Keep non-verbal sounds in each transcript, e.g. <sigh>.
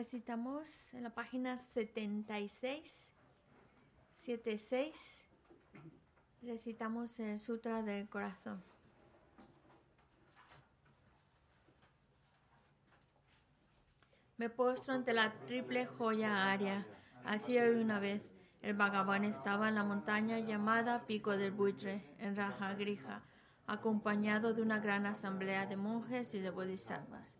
Recitamos en la página 76, 76, recitamos el Sutra del Corazón. Me postro ante la triple joya aria. Así hoy una vez, el Bhagavan estaba en la montaña llamada Pico del Buitre, en Raja Grija, acompañado de una gran asamblea de monjes y de bodhisattvas.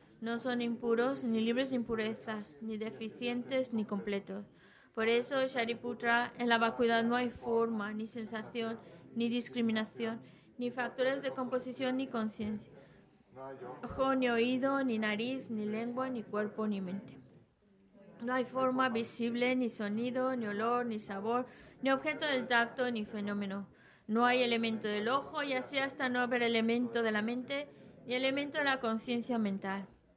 no son impuros, ni libres de impurezas, ni deficientes, ni completos. Por eso, Shariputra, en la vacuidad no hay forma, ni sensación, ni discriminación, ni factores de composición, ni conciencia. Ojo, ni oído, ni nariz, ni lengua, ni cuerpo, ni mente. No hay forma visible, ni sonido, ni olor, ni sabor, ni objeto del tacto, ni fenómeno. No hay elemento del ojo, y así hasta no haber elemento de la mente, ni elemento de la conciencia mental.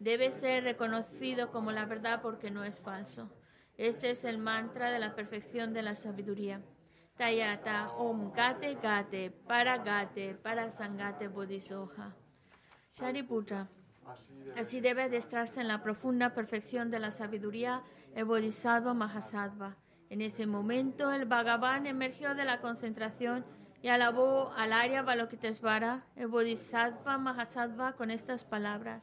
debe ser reconocido como la verdad porque no es falso. Este es el mantra de la perfección de la sabiduría. Tayata Om Gate Gate Para Gate Para Sangate Bodhisoja. Shariputra. Así debe adestrarse en la profunda perfección de la sabiduría el Bodhisattva Mahasattva. En ese momento el Bhagavan emergió de la concentración y alabó al Arya Balokitesvara, el Bodhisattva Mahasattva, con estas palabras.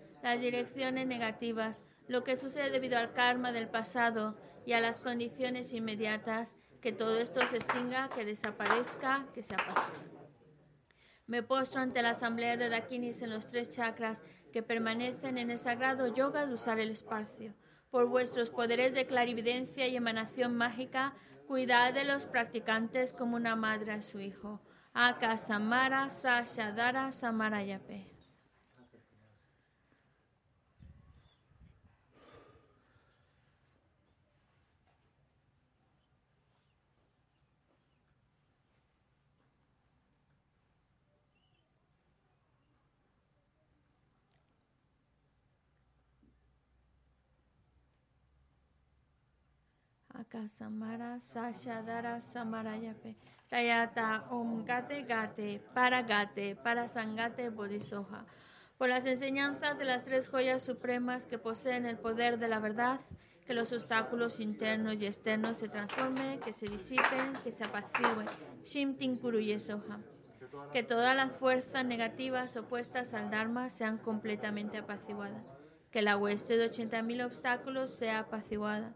las direcciones negativas, lo que sucede debido al karma del pasado y a las condiciones inmediatas, que todo esto se extinga, que desaparezca, que se apague. Me postro ante la asamblea de Dakinis en los tres chakras que permanecen en el sagrado yoga de usar el espacio. Por vuestros poderes de clarividencia y emanación mágica, cuidad de los practicantes como una madre a su hijo. Aka Samara Sashadara Samarayape. Akasamara Sashadara Samarayape Tayata Om Gate Gate Para Gate Para Sangate Bodhisoja. Por las enseñanzas de las tres joyas supremas que poseen el poder de la verdad, que los obstáculos internos y externos se transformen, que se disipen, que se apacigüen. Shimtin Kuruyesoja. Que todas las fuerzas negativas opuestas al Dharma sean completamente apaciguadas. Que la hueste de 80.000 obstáculos sea apaciguada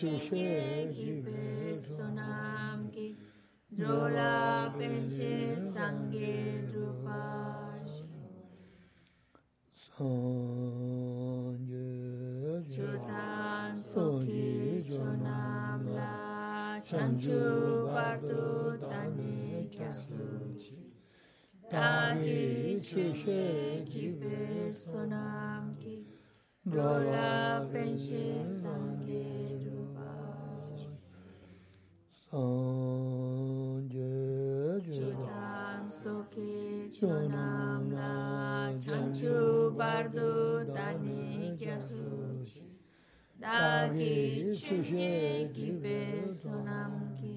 Suche ki personam ki Drola penche sange drupash Sanje Chotan soki chonam la Chanchu bardu tani kyasuchi Tahi chuche ki personam ki Drola penche sange drupash ki chushe ki pe sonam ki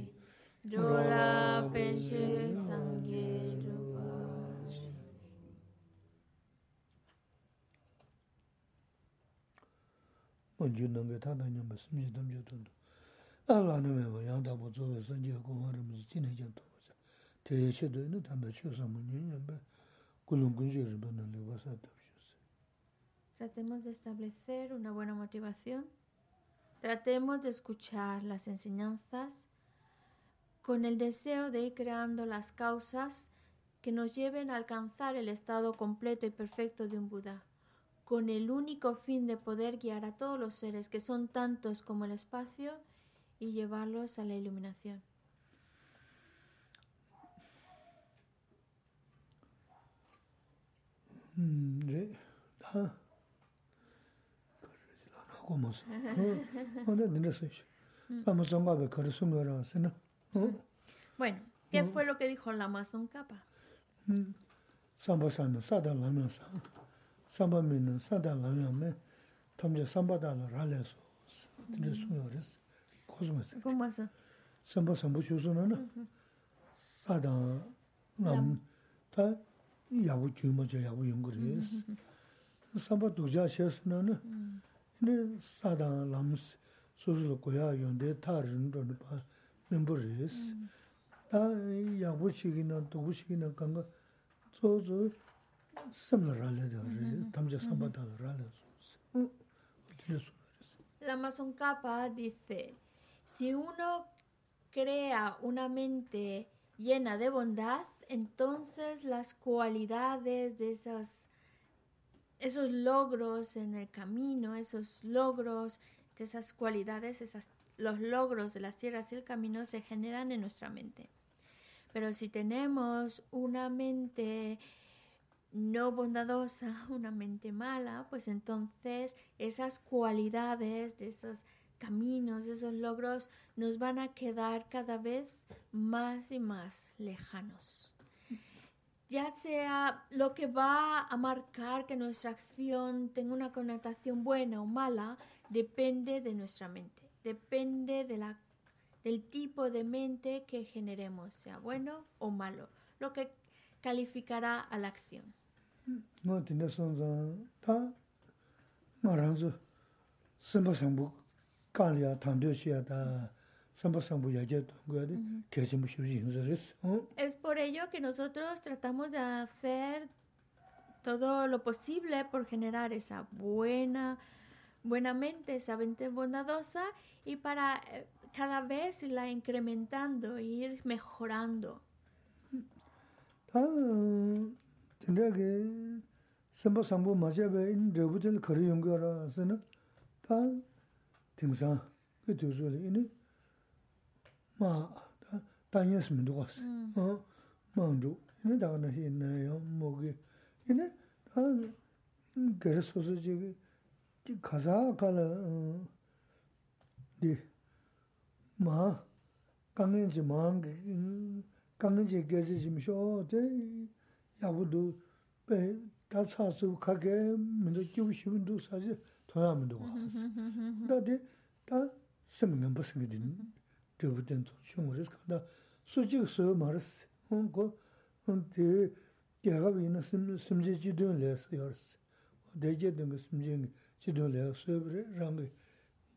dola penche sangye rupa Onju nange tata nyamba smiji damja tundu. Ala nime wa yangda po zowe sanje kuwa rimizi jine jam togo za. Te ye she doyne tamba chio samu nyen yamba kulung kunji riba nale wasa tabshu za. Tratemos de establecer una buena motivación Tratemos de escuchar las enseñanzas con el deseo de ir creando las causas que nos lleven a alcanzar el estado completo y perfecto de un Buda, con el único fin de poder guiar a todos los seres que son tantos como el espacio y llevarlos a la iluminación. Mm, ah. 그러지라고 뭐서. 어, 근데 너네서 아무 정가be 그래서 뭐라서는. 어? Bueno, ¿qué fue lo que dijo Lama Tsongkhapa? 음. 삼바산은 사달라면서 삼바미는 사달라면에 탐제 삼바다를 할래서 어떻게 숨어렸어. 고스모스. ¿Cómo eso? 삼바 삼부 주소는 사다 남다 야부 주모저 야부 연구를 삼바 도자 셔스는 네 사다 람스 소소로 고야 연데 다른 돈 봐. 멤버리스. 다 야부식이나 도부식이나 간거 저저 섬라라래 담자 삼바다라래. 어? 어떻게 숨어렸어. Lama Tsongkhapa dice, si uno crea una mente llena de bondad, entonces las cualidades de esos, esos logros en el camino, esos logros, de esas cualidades, esas, los logros de las tierras y el camino se generan en nuestra mente. Pero si tenemos una mente no bondadosa, <laughs> una mente mala, pues entonces esas cualidades de esos caminos, de esos logros, nos van a quedar cada vez más y más lejanos. Ya sea lo que va a marcar que nuestra acción tenga una connotación buena o mala, depende de nuestra mente, depende de la, del tipo de mente que generemos, sea bueno o malo, lo que calificará a la acción. Es por ello que nosotros tratamos de hacer todo lo posible por generar esa buena, buena mente, esa mente bondadosa y para eh, cada vez la incrementando, ir mejorando. 마 다니었으면 누가스 어 망도 이니 다가나 했나요 뭐게 이니 다 그래서 저기 가사 가라 네마 강인지 망 강인지 계지심쇼 대 야부도 배 다차서 가게 민도 교시분도 사지 도야면도 와서 근데 다 세면 무슨 게 되는 gyabudin tō shūngu rīs kāndā sūchīg sōyō mā rīs, hōng kō, hōng tī gyāgab yīna simjī jidōn lē sōyō rīs, hō dējē dōngi simjī jidōn lē sōyō bī rāngi,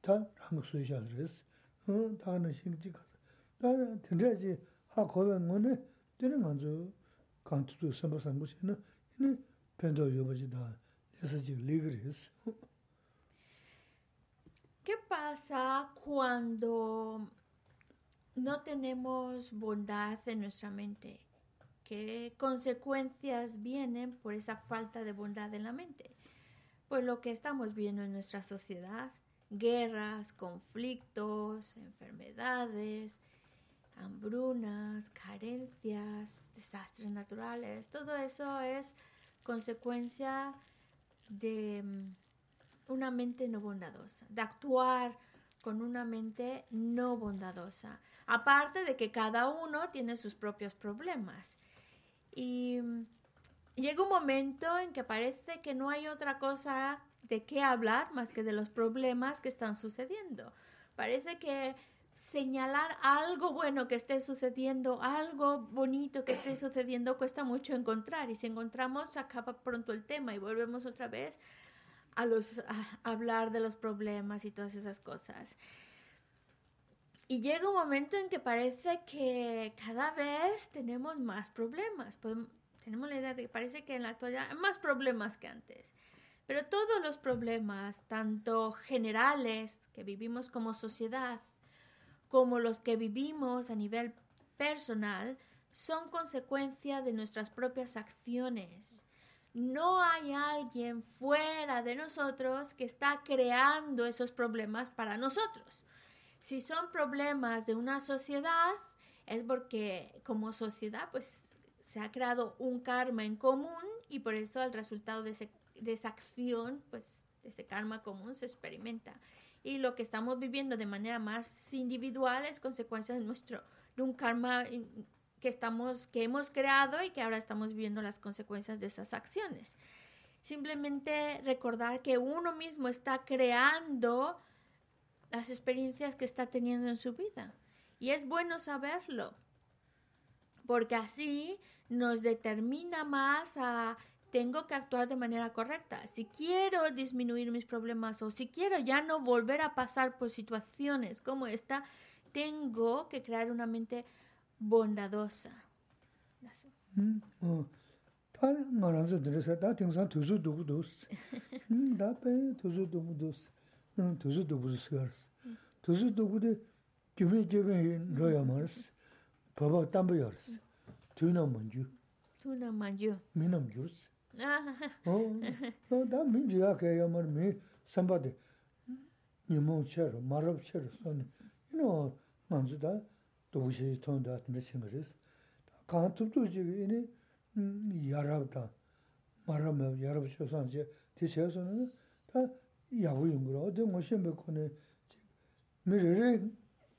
tā rāngi sōyō shāl rīs, hōng tā nā shīng jī kāsā, tā tīndrā jī hā kōwa ngō nē, tīrī ngā dzō kāntū tō sāmbā sāngu shī na, yīni pēntō yōba jī tā lē sā jī līg rīs. ¿Qué pasa cuando no tenemos bondad en nuestra mente? ¿Qué consecuencias vienen por esa falta de bondad en la mente? Pues lo que estamos viendo en nuestra sociedad, guerras, conflictos, enfermedades, hambrunas, carencias, desastres naturales, todo eso es consecuencia de mm, una mente no bondadosa, de actuar con una mente no bondadosa. Aparte de que cada uno tiene sus propios problemas. Y llega un momento en que parece que no hay otra cosa de qué hablar más que de los problemas que están sucediendo. Parece que señalar algo bueno que esté sucediendo, algo bonito que esté sucediendo, cuesta mucho encontrar. Y si encontramos, acaba pronto el tema y volvemos otra vez a, los, hablar de los problemas y todas esas cosas. Y llega un momento en que parece que cada vez tenemos más problemas. tenemos la idea de que parece que en la actualidad hay más problemas que antes. Pero todos los problemas, tanto generales que vivimos como sociedad, como los que vivimos a nivel personal, son consecuencia de nuestras propias acciones. No hay alguien fuera de nosotros que está creando esos problemas para nosotros. Si son problemas de una sociedad, es porque como sociedad pues se ha creado un karma en común y por eso el resultado de, de esa acción, pues ese karma común se experimenta y lo que estamos viviendo de manera más individual es consecuencia de nuestro un karma que estamos que hemos creado y que ahora estamos viviendo las consecuencias de esas acciones. Simplemente recordar que uno mismo está creando las experiencias que está teniendo en su vida y es bueno saberlo porque así nos determina más a tengo que actuar de manera correcta. Si quiero disminuir mis problemas o si quiero ya no volver a pasar por situaciones como esta, tengo que crear una mente bondadosa. Tā ngā rānsu dhirisa, tā tīngsā tūsū dhūgu dhūs. Tā pē tūsū dhūgu dhūs, tūsū dhūgu dhūs kārs. Tūsū dhūgu dhī gyūmī gyūmī rāyā mārs, pāpāk tāmbu yārs. Tūnā māñjū. Tūnā māñjū. Mīnam gyūrs. Tā mīn jīyā kāyā mār mī sāmbā dhī, nīmō chēr, mārab chēr, sōni. Yīnā māñjū tā, 도시 통다 같은 생각을 간투도 지금 이 야랍다. 말하면 야랍 쇼산제 뒤에서는 다 야부인 거라. 어디 뭐 심be 거네. 미르르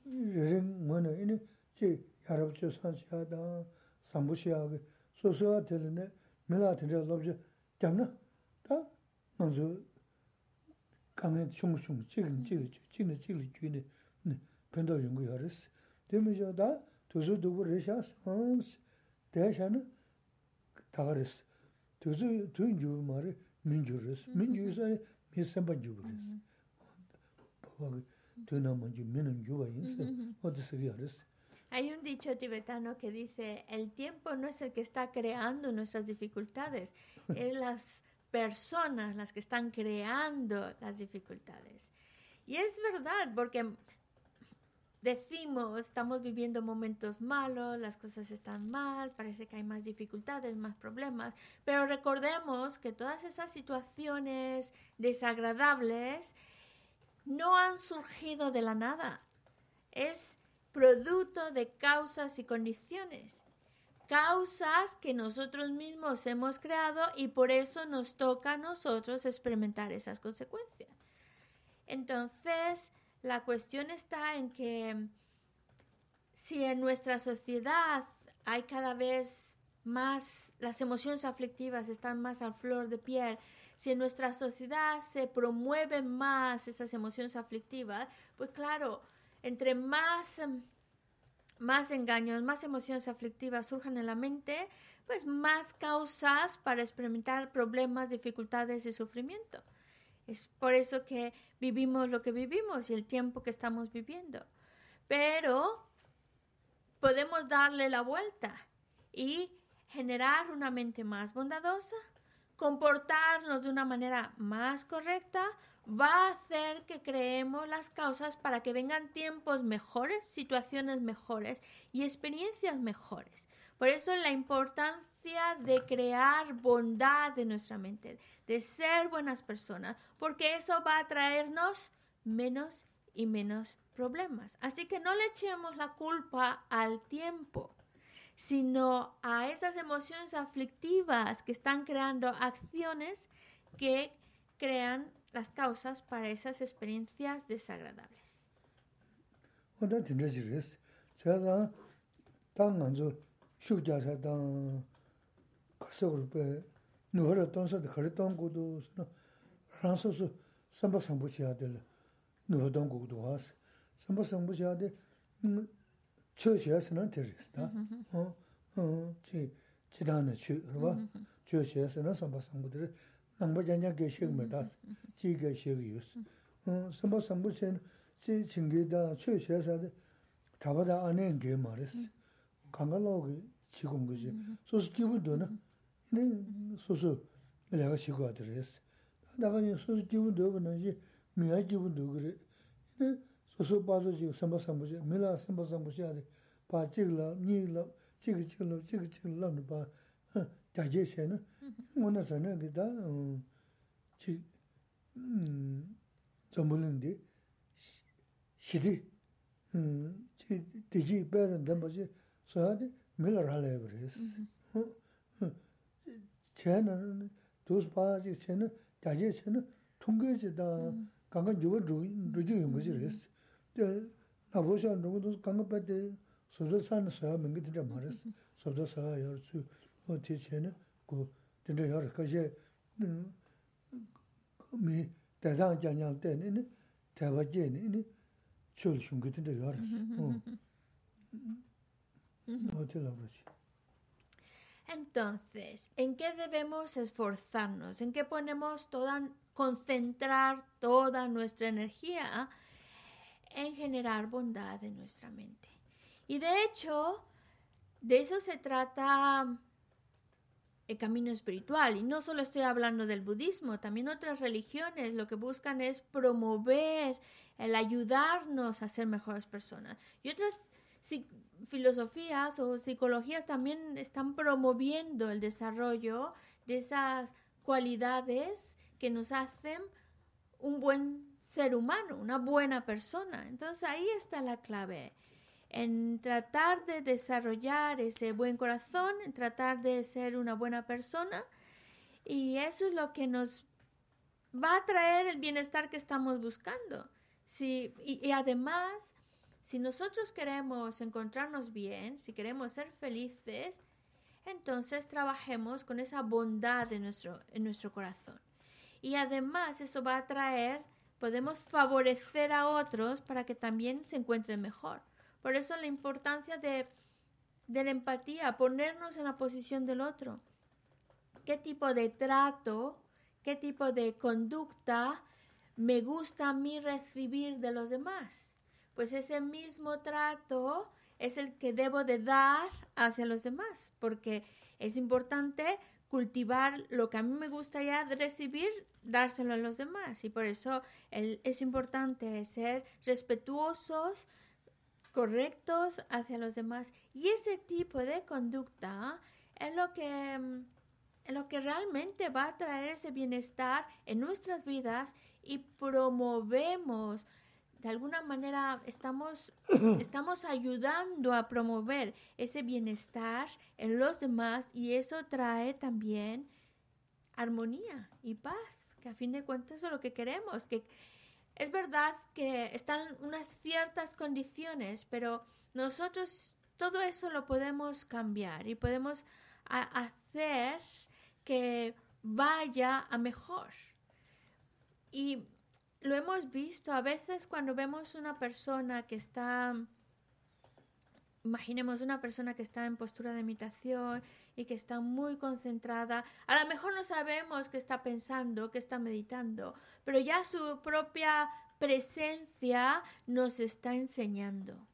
미르르 뭐네. 이네 제 야랍 쇼산시하다. 삼부시하게 소소가 되는데 jūgu rīs. Pāpā kī Hay un dicho tibetano que dice, el tiempo no es el que está creando nuestras dificultades, <laughs> es las personas las que están creando las dificultades. Y es verdad, porque decimos, estamos viviendo momentos malos, las cosas están mal, parece que hay más dificultades, más problemas, pero recordemos que todas esas situaciones desagradables no han surgido de la nada. Es producto de causas y condiciones. Causas que nosotros mismos hemos creado y por eso nos toca a nosotros experimentar esas consecuencias. Entonces, la cuestión está en que si en nuestra sociedad hay cada vez más, las emociones aflictivas están más a flor de piel, si en nuestra sociedad se promueven más esas emociones aflictivas, pues claro, entre más, em, más engaños, más emociones aflictivas surjan en la mente, pues más causas para experimentar problemas, dificultades y sufrimiento. Es por eso que vivimos lo que vivimos y el tiempo que estamos viviendo. Pero podemos darle la vuelta y generar una mente más bondadosa, comportarnos de una manera más correcta, va a hacer que creemos las causas para que vengan tiempos mejores, situaciones mejores y experiencias mejores. Por eso la importancia de crear bondad en nuestra mente, de ser buenas personas, porque eso va a traernos menos y menos problemas. Así que no le echemos la culpa al tiempo, sino a esas emociones aflictivas que están creando acciones que crean las causas para esas experiencias desagradables. shukjasa dan kasa urpe nuhara tansa di khari tang kudu ransa su samba sambu chiyade la nuhara tang kudu waas samba sambu chiyade chö chiyasa nan teris ta chi chidana chö rwa chö chiyasa nan samba sambu teri nangba janya ge shek me ta chi ge shek yus samba sambu chiyana chi chingi da chö chiyasa di trabada anen ge maris 강가로기 지금 거지. 소스 기분도는 이네 소스 내가 시고 아드레스 내가 이 소스 기분도 그는지 미야 기분도 그래. 이네 소스 봐서 지금 삼바삼 보지 밀라 삼바삼 보지 아니 봐 찍라 니라 찍이 찍라 찍이 찍라 봐. 자제세는 뭐나 전에 기다 지 전부는데 시디 음 되지 배는 담보지. 사디 밀을 할래 그랬어. 쟤는 도스 바지 쟤는 자제 쟤는 통계지다 강간 요거 루지 용거지 그랬어. 나 보셔 누구도 강간 빠데 소도산 서야 맹기들 말했어. 소도사 열수 어디 쟤는 그 진짜 여러 가지 미 대장 장장 때는 대바제는 줄 중거든 열었어. 어. Entonces, ¿en qué debemos esforzarnos? ¿En qué ponemos toda, concentrar toda nuestra energía en generar bondad en nuestra mente? Y de hecho, de eso se trata el camino espiritual. Y no solo estoy hablando del budismo, también otras religiones lo que buscan es promover, el ayudarnos a ser mejores personas. Y otras filosofías o psicologías también están promoviendo el desarrollo de esas cualidades que nos hacen un buen ser humano, una buena persona. Entonces ahí está la clave en tratar de desarrollar ese buen corazón, en tratar de ser una buena persona. Y eso es lo que nos va a traer el bienestar que estamos buscando. y, y, además, si nosotros queremos encontrarnos bien, si queremos ser felices, entonces trabajemos con esa bondad en nuestro, en nuestro corazón. Y además eso va a traer, podemos favorecer a otros para que también se encuentren mejor. Por eso la importancia de, la empatía, ponernos en la posición del otro. ¿Qué tipo de trato, qué tipo de conducta me gusta a mí recibir de los demás? Pues ese mismo trato es el que debo de dar hacia los demás, porque es importante cultivar lo que a mí me gustaría recibir, dárselo a los demás. Y por eso es importante ser respetuosos, correctos hacia los demás. Y ese tipo de conducta es lo que, mm, lo que realmente va a traer ese bienestar en nuestras vidas y promovemos, de alguna manera estamos, <coughs> estamos ayudando a promover ese bienestar en los demás y eso trae también armonía y paz, que a fin de cuentas es lo que queremos, que es verdad que están unas ciertas condiciones, pero nosotros todo eso lo podemos cambiar y podemos hacer que vaya a mejor. Y lo hemos visto a veces cuando vemos una persona que está Imaginemos una persona que está en postura de imitación y que está muy concentrada. A lo mejor no sabemos qué está pensando, qué está meditando, pero ya su propia presencia nos está enseñando.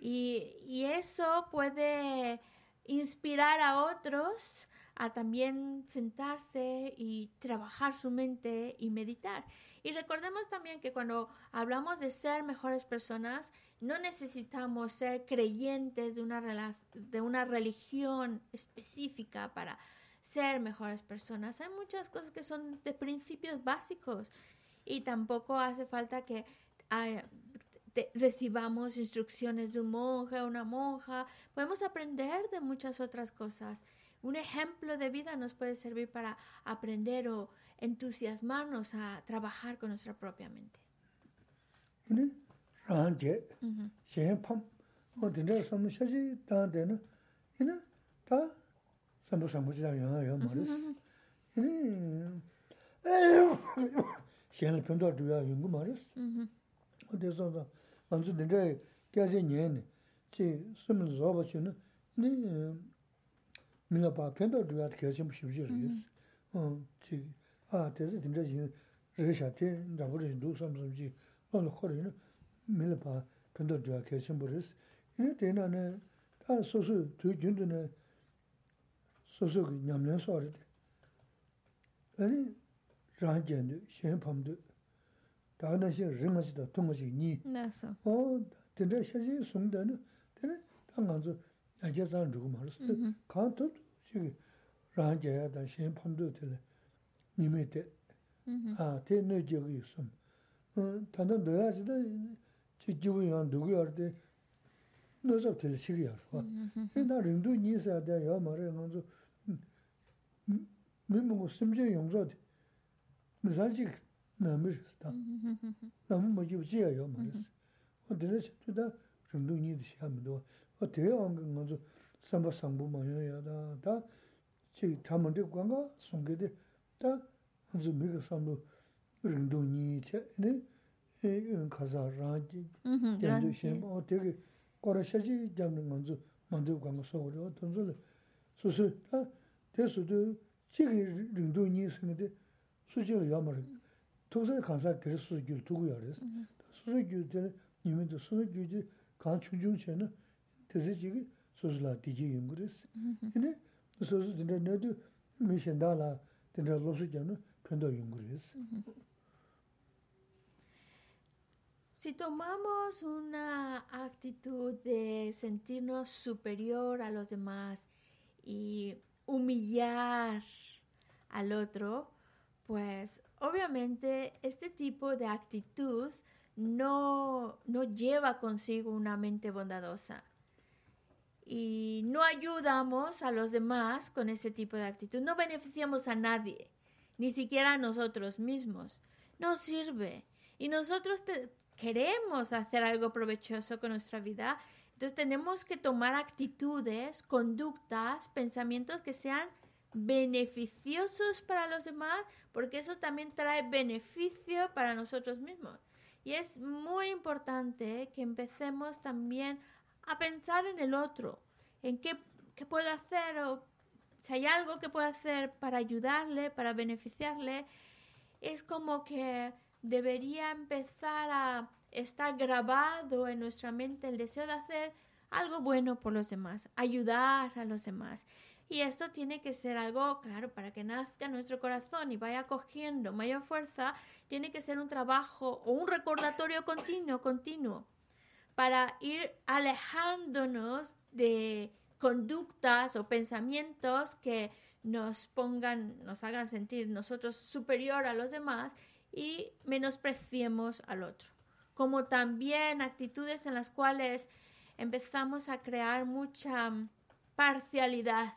Y, y eso puede inspirar a otros a también sentarse y trabajar su mente y meditar. Y recordemos también que cuando hablamos de ser mejores personas, no necesitamos ser creyentes de una, de una religión específica para ser mejores personas. Hay muchas cosas que son de principios básicos y tampoco hace falta que recibamos instrucciones de un monje o una monja. Podemos aprender de muchas otras cosas un ejemplo de vida nos puede servir para aprender o entusiasmarnos a trabajar con nuestra propia mente. 민가 봐 편도 주야 계심 쉽지 그랬어. 어, 지 아, 대서 진짜 지 레샤테 나버리 두 삼삼지 어느 거리는 민가 봐 편도 주야 계심 버렸어. 이게 되나네. 다 소소 두 준드네. 소소 냠년 소리. 아니 라젠도 셴팜도 다나 시 르마지도 통거지 니. 나서. 어, 진짜 샤지 송다는 되는 당간서 나제 산 주고 말았어. 간도 지금 라제야 다 신판도 되네. 니메데. 아, 대내 저기 있음. 어, 단단 넣어야지다. 지지고 연 누구 할때 너서 될 시기야. 나 링도 니서야 돼. 야 말해 가지고 멤버 심지 용서 미살지 남으시다. 너무 뭐지 지야 요 말했어. 어디서 또 링도 니도 시험도 대왕 먼저 삼바 상부 마요야다 다 지, 참은데 관가 송게데 다 무슨 미그 삼부 릉도니 체네 에 가자 라지 된주 셴어 되게 거라셔지 잡는 먼저 먼저 관가 소리 어떤 소리 소소 다 대수도 지기 릉도니 생데 수지를 야말 도서 간사 그래서 수지를 두고 그래서 수지를 님도 수지를 간 충중체는 Si tomamos una actitud de sentirnos superior a los demás y humillar al otro, pues obviamente este tipo de actitud no, no lleva consigo una mente bondadosa y no ayudamos a los demás con ese tipo de actitud, no beneficiamos a nadie, ni siquiera a nosotros mismos. No sirve. Y nosotros queremos hacer algo provechoso con nuestra vida, entonces tenemos que tomar actitudes, conductas, pensamientos que sean beneficiosos para los demás, porque eso también trae beneficio para nosotros mismos. Y es muy importante que empecemos también a pensar en el otro, en qué, qué puedo hacer o si hay algo que puedo hacer para ayudarle, para beneficiarle. Es como que debería empezar a estar grabado en nuestra mente el deseo de hacer algo bueno por los demás, ayudar a los demás. Y esto tiene que ser algo, claro, para que nazca nuestro corazón y vaya cogiendo mayor fuerza, tiene que ser un trabajo o un recordatorio continuo, continuo para ir alejándonos de conductas o pensamientos que nos pongan, nos hagan sentir nosotros superior a los demás y menospreciemos al otro. Como también actitudes en las cuales empezamos a crear mucha parcialidad,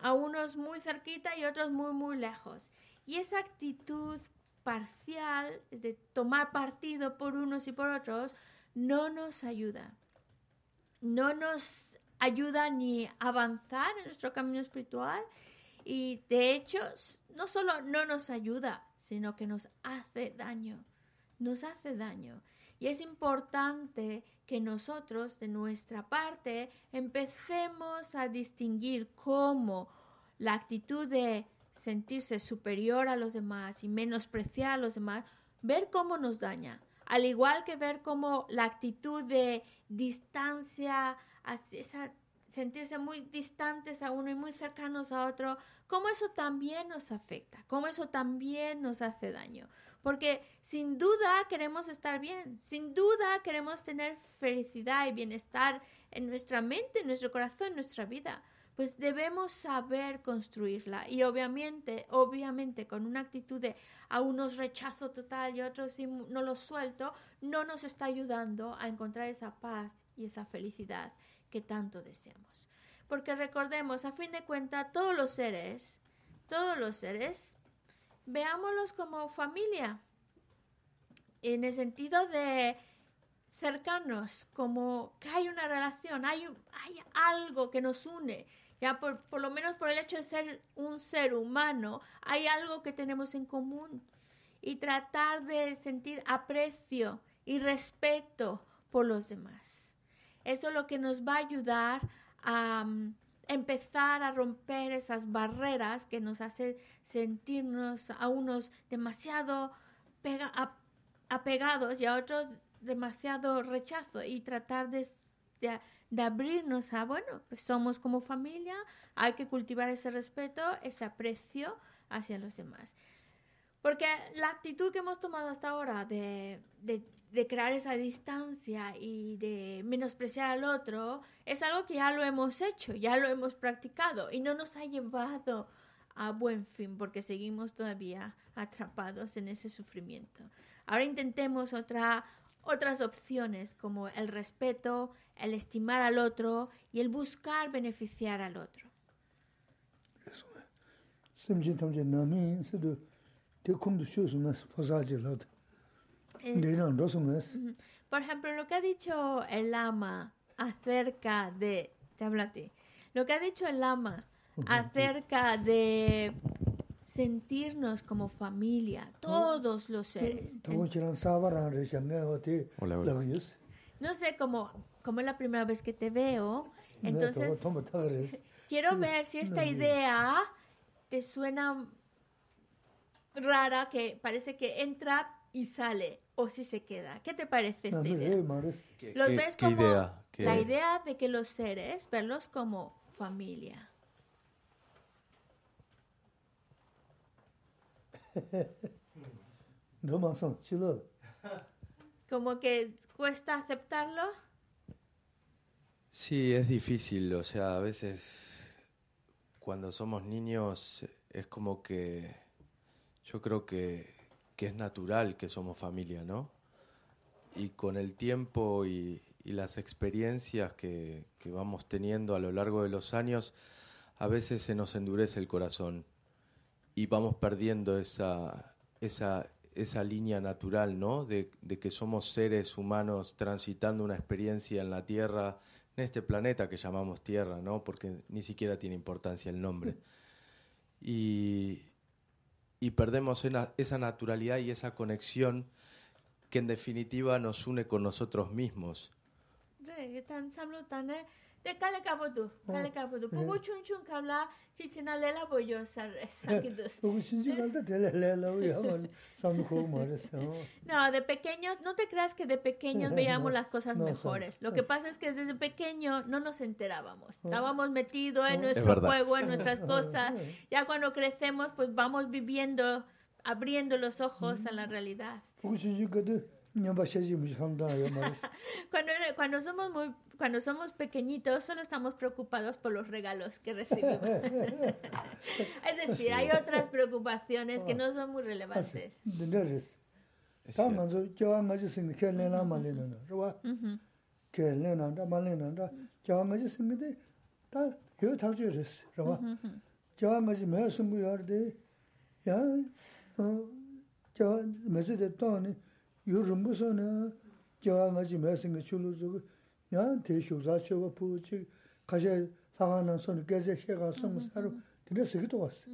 a unos muy cerquita y otros muy, muy lejos. Y esa actitud parcial, de tomar partido por unos y por otros, no nos ayuda. No nos ayuda ni avanzar en nuestro camino espiritual y de hecho no solo no nos ayuda, sino que nos hace daño. Nos hace daño. Y es importante que nosotros, de nuestra parte, empecemos a distinguir cómo la actitud de sentirse superior a los demás y menospreciar a los demás, ver cómo nos daña Al igual que ver como la actitud de distancia, sentirse muy distantes a uno y muy cercanos a otro, cómo eso también nos afecta, cómo eso también nos hace daño. Porque sin duda queremos estar bien, sin duda queremos tener felicidad y bienestar en nuestra mente, en nuestro corazón, en nuestra vida pues debemos saber construirla. Y obviamente, obviamente, con una actitud de a unos rechazo total y otros no los suelto, no nos está ayudando a encontrar esa paz y esa felicidad que tanto deseamos. Porque recordemos, a fin de cuentas, todos los seres, todos los seres, veámoslos como familia, en el sentido de cercanos, como que hay una relación, hay, hay algo que nos une, ya por, por lo menos por el hecho de ser un ser humano, hay algo que tenemos en común. Y tratar de sentir aprecio y respeto por los demás. Eso es lo que nos va a ayudar a mm, empezar a romper esas barreras que nos hacen sentirnos a unos demasiado apegados y a otros demasiado rechazo y tratar de abrirnos a, bueno, pues somos como familia, hay que cultivar ese respeto, ese aprecio hacia los demás. Porque la actitud que hemos tomado hasta ahora de, de, de, crear esa distancia y de menospreciar al otro es algo que ya lo hemos hecho, ya lo hemos practicado y no nos ha llevado a buen fin porque seguimos todavía atrapados en ese sufrimiento. Ahora intentemos otra, otras opciones como el respeto, el estimar al otro y el buscar beneficiar al otro. Por ejemplo, lo que ha dicho el lama acerca de, te habla a ti, lo que ha dicho el lama acerca de sentirnos como familia, todos los seres. No sé, como, como es la primera vez que te veo, entonces <laughs> quiero ver si esta idea te suena rara, que parece que entra y sale, o si se queda. ¿Qué te parece esta idea? ¿Los ves como la idea de que los seres, verlos como familia? Como que cuesta aceptarlo. Sí, es difícil. O sea, a veces cuando somos niños es como que yo creo que, es natural que somos familia, ¿no? Y con el tiempo y, las experiencias que, que, vamos teniendo a lo largo de los años, a veces se nos endurece el corazón y vamos perdiendo esa, esa, esa línea natural, ¿no? De, que somos seres humanos transitando una experiencia en la Tierra, en este planeta que llamamos Tierra, ¿no? Porque ni siquiera tiene importancia el nombre. Y, y perdemos esa naturalidad y esa conexión que en definitiva nos une con nosotros mismos. Sí, de kale kapo tu, kale kapo tu. Pugu chun chun kabla, chichina lela boyo sar sakidus. Pugu chun chun kalda tele lela boyo, samuko mares. No, de pequeños, no te creas que de pequeños <laughs> veíamos las cosas mejores. Lo que pasa es que desde pequeño no nos enterábamos. Estábamos metidos en nuestro juego, en <laughs> nuestras cosas. Ya cuando crecemos, pues vamos viviendo, abriendo los ojos a la realidad. Pugu chun chun <laughs> cuando, cuando, somos muy, cuando somos pequeñitos, solo estamos preocupados por los regalos que recibimos. <laughs> es decir, hay otras preocupaciones que no son muy relevantes. yu rumbu so na kiawa nga ji maya singa chulu zugu nyaan te shukza chewa pu chi kasha saha na so na gaza shega so mu saru tene sigi to wasi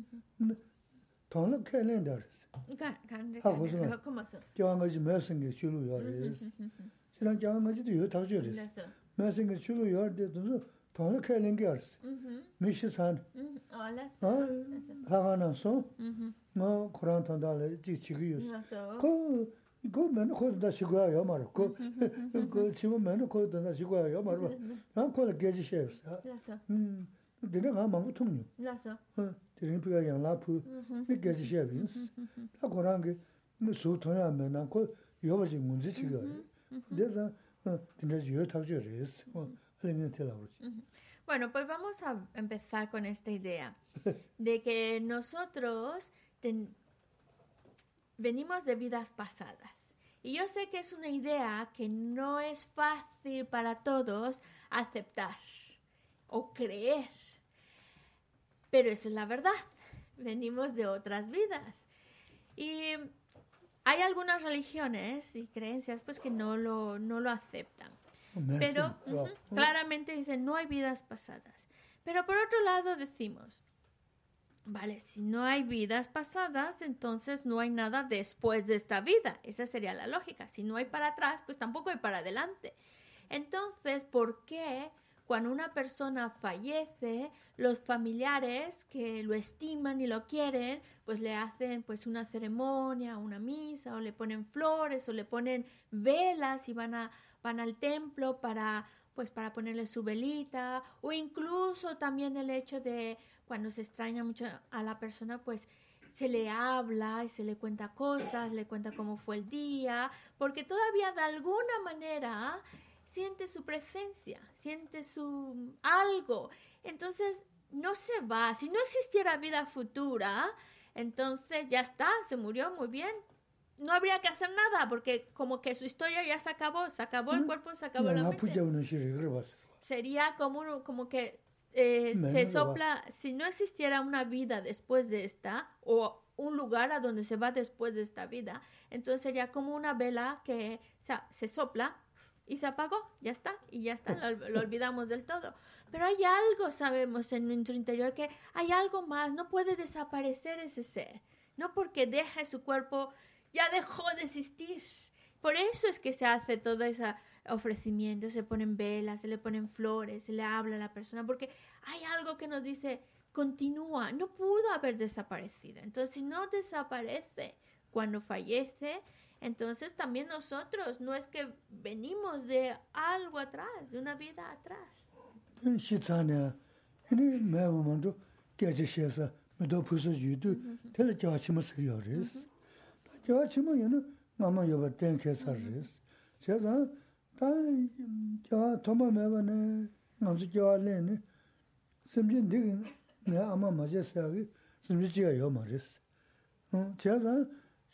tongla kaya len da resi ha kuzi na kiawa nga ji maya singa chulu ya resi chidan kiawa nga ji tu yu tabzio resi maya singa chulu ya resi dunzu tongla kaya len kaya resi mishi san saha na so nga kurang tanda la jik chigi yusi 그거 맨날 거기다 시고야 요 말고 그 그거 지금 맨날 거기다 시고야 요 말고 난 거기 계지 셰프스 음 근데 나 망고 통요? 라서. 어 드린 비가 양라프. 이 계지 셰프스 다. 거란 게뭐 소통이야 맨날 거 여버지 문제 지겨 그래서 근데 요 타죠 레스 어. 알면 되라 그러지. Bueno, pues vamos a empezar con esta idea de que nosotros ten, venimos de vidas pasadas. Y yo sé que es una idea que no es fácil para todos aceptar o creer. Pero esa es la verdad. Venimos de otras vidas. Y hay algunas religiones y creencias pues que no lo, no lo aceptan. Pero claramente dicen no hay vidas pasadas. Pero por otro lado decimos, Vale, si no hay vidas pasadas, entonces no hay nada después de esta vida. Esa sería la lógica. Si no hay para atrás, pues tampoco hay para adelante. Entonces, ¿por qué cuando una persona fallece, los familiares que lo estiman y lo quieren, pues le hacen pues una ceremonia, una misa, o le ponen flores, o le ponen velas y van a van al templo para pues para ponerle su velita, o incluso también el hecho de cuando se extraña mucho a la persona, pues se le habla y se le cuenta cosas, le cuenta cómo fue el día, porque todavía de alguna manera siente su presencia, siente su algo. Entonces, no se va. Si no existiera vida futura, entonces ya está, se murió muy bien. No habría que hacer nada porque como que su historia ya se acabó, se acabó el cuerpo, se acabó la mente. Sería como, como que eh, se sopla, si no existiera una vida después de esta, o un lugar a donde se va después de esta vida, entonces sería como una vela que se sopla y se apagó, ya está, y ya está, lo, <laughs> olvidamos del todo. Pero hay algo, sabemos, en nuestro interior, que hay algo más, no puede desaparecer ese ser, no porque deje su cuerpo, ya dejó de existir. Por eso es que se hace todo ese ofrecimiento, se ponen velas, se le ponen flores, se le habla a la persona, porque hay algo que nos dice, continúa, no pudo haber desaparecido. Entonces, si no desaparece cuando fallece, entonces también nosotros, no es que venimos de algo atrás, de una vida atrás. Māma yoba ten kēsā rīs. Chē sā, tā kiawā tōma mēwa nē, ngāmsī kiawā lē nē, sīmchī ndīgī nē āmā mācē sā kī, sīmchī chīgā yō mā rīs. Chē sā,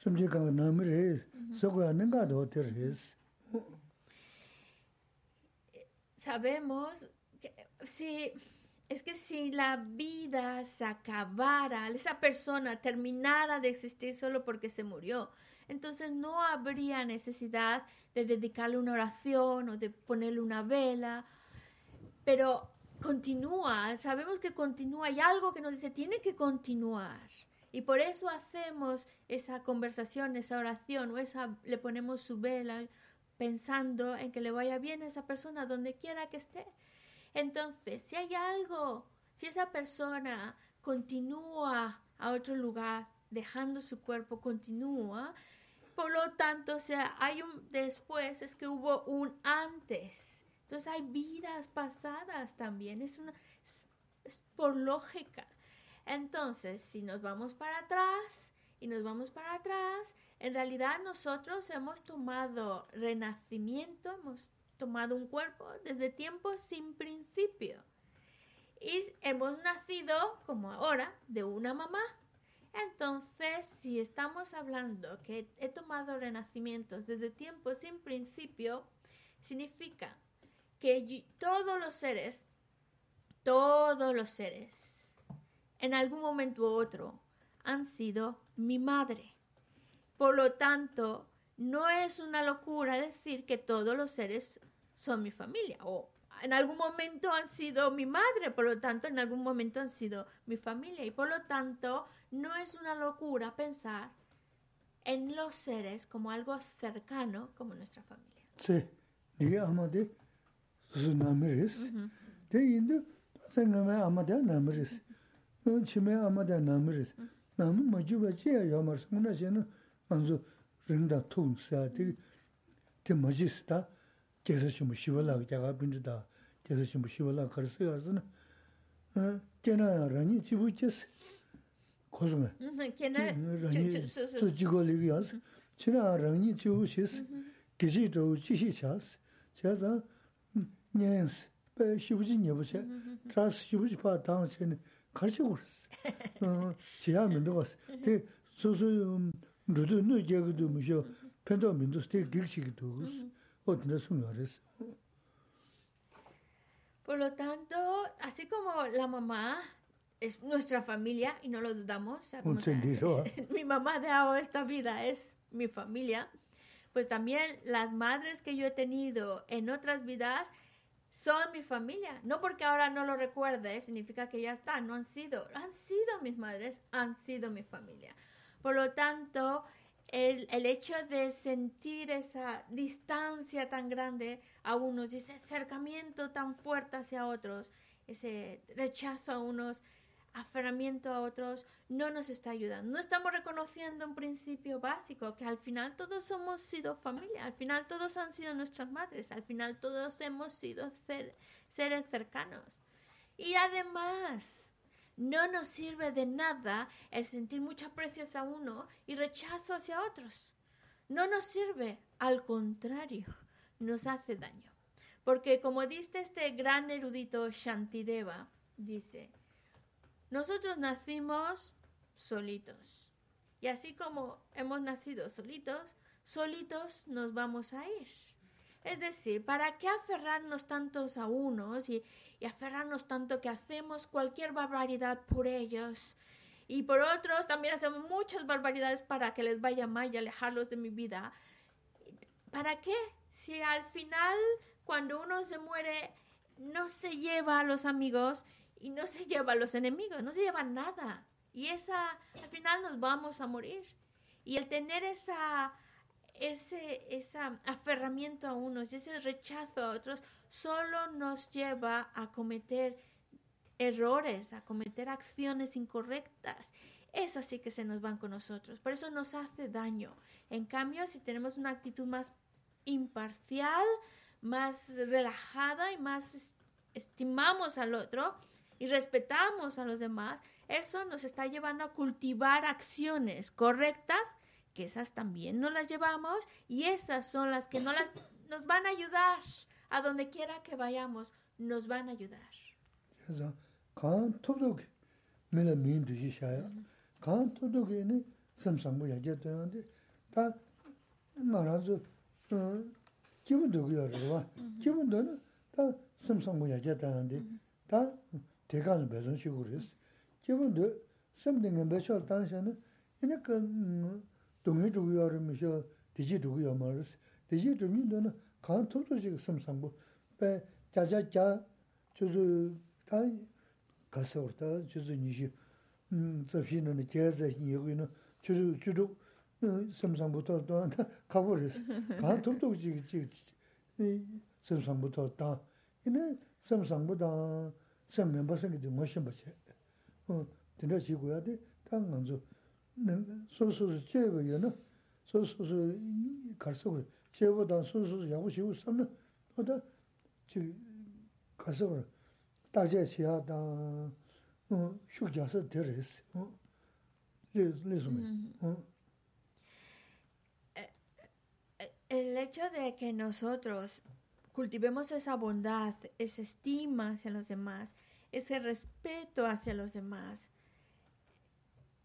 sīmchī kāngā nāmi rīs, sōkuyā nīngā dō tē rīs. Sabemos que si es que si la vida se acabara, esa persona terminara de existir solo porque se murió, entonces no habría necesidad de dedicarle una oración o de ponerle una vela, pero continúa, sabemos que continúa, hay algo que nos dice, tiene que continuar. Y por eso hacemos esa conversación, esa oración, o esa, le ponemos su vela pensando en que le vaya bien a esa persona donde quiera que esté. Entonces, si hay algo, si esa persona continúa a otro lugar, dejando su cuerpo, continúa, por lo tanto, o sea, hay un después, es que hubo un antes. Entonces hay vidas pasadas también, es, una, es, por lógica. Entonces, si nos vamos para atrás y nos vamos para atrás, en realidad nosotros hemos tomado renacimiento, hemos tomado un cuerpo desde tiempos sin principio. Y hemos nacido, como ahora, de una mamá. Entonces, si estamos hablando que he tomado renacimientos desde tiempos sin principio, significa que todos los seres, todos los seres, en algún momento u otro, han sido mi madre. Por lo tanto, no es una locura decir que todos los seres son mi familia o en algún momento han sido mi madre, por lo tanto en algún momento han sido mi familia y por lo tanto no es una locura pensar en los seres como algo cercano como nuestra familia. Sí, amade. De amade namiris. Amade namiris. Rinda 대서 신부 시월라 가르스 가르스는 어 걔나 라니 지부 쳤어 고스네 걔나 저 지고리 가서 지나 라니 지부 쳤어 기지 저 지시 쳤어 제가 년스 배 시부지 녀보세 트라스 시부지 파 당신 가르치고 그랬어 어 지야 민도 대 소소 루드 누 제거도 무셔 펜도 민도 스테 기기기도 어디나 숨나랬어 Por lo tanto, así como la mamá es nuestra familia y no lo dudamos, <laughs> mi mamá de ahora esta vida es mi familia, pues también las madres que yo he tenido en otras vidas son mi familia. No porque ahora no lo recuerde, significa que ya está, no han sido, han sido mis madres, han sido mi familia. Por lo tanto, el, hecho de sentir esa distancia tan grande a unos, ese acercamiento tan fuerte hacia otros, ese rechazo a unos, aferramiento a otros, no nos está ayudando. No estamos reconociendo un principio básico, que al final todos hemos sido familia, al final todos han sido nuestras madres, al final todos hemos sido seres cercanos. Y además, no nos sirve de nada el sentir mucho aprecio hacia uno y rechazo hacia otros. No nos sirve, al contrario, nos hace daño. Porque como dice este gran erudito Shantideva, dice, nosotros nacimos solitos. Y así como hemos nacido solitos, solitos nos vamos a ir. Es decir, ¿para qué aferrarnos tantos a unos y, aferrarnos tanto que hacemos cualquier barbaridad por ellos? Y por otros también hacemos muchas barbaridades para que les vaya mal y alejarlos de mi vida. ¿Para qué? Si al final, cuando uno se muere, no se lleva a los amigos y no se <laughs> lleva a los enemigos, no se lleva nada. Y esa, al final nos vamos a morir. Y el tener esa ese, ese aferramiento a unos y ese rechazo a otros solo nos lleva a cometer errores, a cometer acciones incorrectas. Esas sí que se nos van con nosotros. Por eso nos hace daño. En cambio, si tenemos una actitud más imparcial, más relajada y más estimamos al otro y respetamos a los demás, eso nos está llevando a cultivar acciones correctas que esas también no las llevamos y esas son las que no las, nos van a ayudar. A donde quiera que vayamos, nos van a ayudar. kaan tupduk mela miin dushi shaya, kaan tupduk ini samsambu yagya tuyandi, ta maranzu kibuduk yorwa, kibuduk ta samsambu yagya tuyandi, ta dekani bezon shiguris, kibuduk samdingan bechol tanshani, ini 동해 주고요 미셔 디지 주고요 말스 디지 주민도는 간 토도지 섬상고 배 자자자 주주 다 가서 왔다 주주 니시 음 접시는 계제 이거는 주주 주주 섬상부터 또 가버렸어 간 토도지 이 섬상부터 다 이네 섬상보다 섬면 벗은 게 뭐신 거지 어 진짜 지고야 돼 당먼저 소소스 제거여는 소소스 가서 제보다 소소스 야구 시고 삼는 어다 지 가서 다제 시하다 어 슈자서 데레스 어 어 El hecho de que nosotros cultivemos esa bondad, esa estima hacia los demás, ese respeto hacia los demás,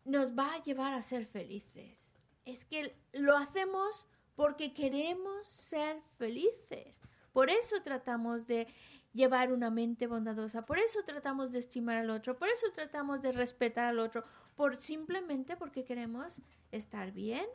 nos va a llevar a ser felices. Es que lo hacemos porque queremos ser felices. Por eso tratamos de llevar una mente bondadosa, por eso tratamos de estimar al otro, por eso tratamos de respetar al otro, por simplemente porque queremos estar bien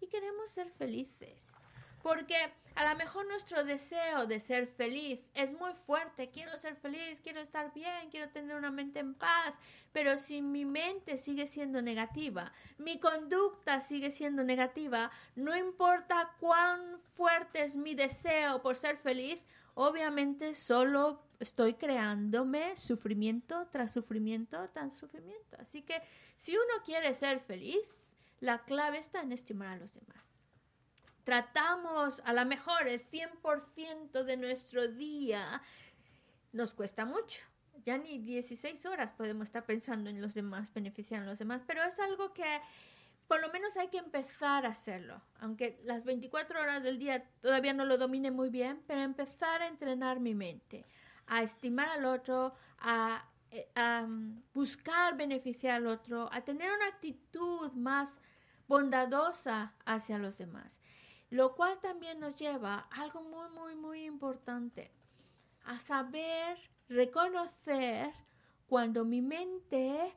y queremos ser felices. Porque a lo mejor nuestro deseo de ser feliz es muy fuerte. Quiero ser feliz, quiero estar bien, quiero tener una mente en paz. Pero si mi mente sigue siendo negativa, mi conducta sigue siendo negativa, no importa cuán fuerte es mi deseo por ser feliz, obviamente solo estoy creándome sufrimiento tras sufrimiento tras sufrimiento. Así que si uno quiere ser feliz, la clave está en estimar a los demás. Tratamos a lo mejor el 100% de nuestro día, nos cuesta mucho. Ya ni 16 horas podemos estar pensando en los demás, beneficiar a los demás, pero es algo que por lo menos hay que empezar a hacerlo. Aunque las 24 horas del día todavía no lo domine muy bien, pero empezar a entrenar mi mente, a estimar al otro, a, a mm, buscar beneficiar al otro, a tener una actitud más bondadosa hacia los demás. Lo cual también nos lleva a algo muy, muy, muy importante, a saber reconocer cuando mi mente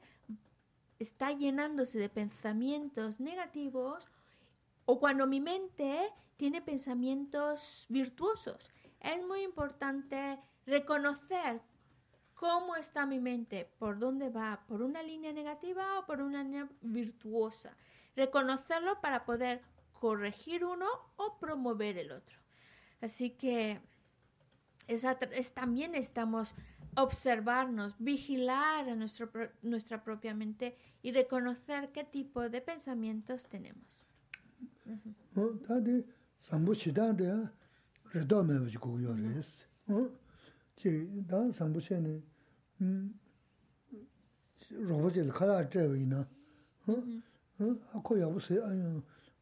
está llenándose de pensamientos negativos o cuando mi mente tiene pensamientos virtuosos. Es muy importante reconocer cómo está mi mente, por dónde va, por una línea negativa o por una línea virtuosa. Reconocerlo para poder corregir uno o promover el otro. Así que es, también estamos observarnos, vigilar a nuestro, nuestra propia mente y reconocer qué tipo de pensamientos tenemos.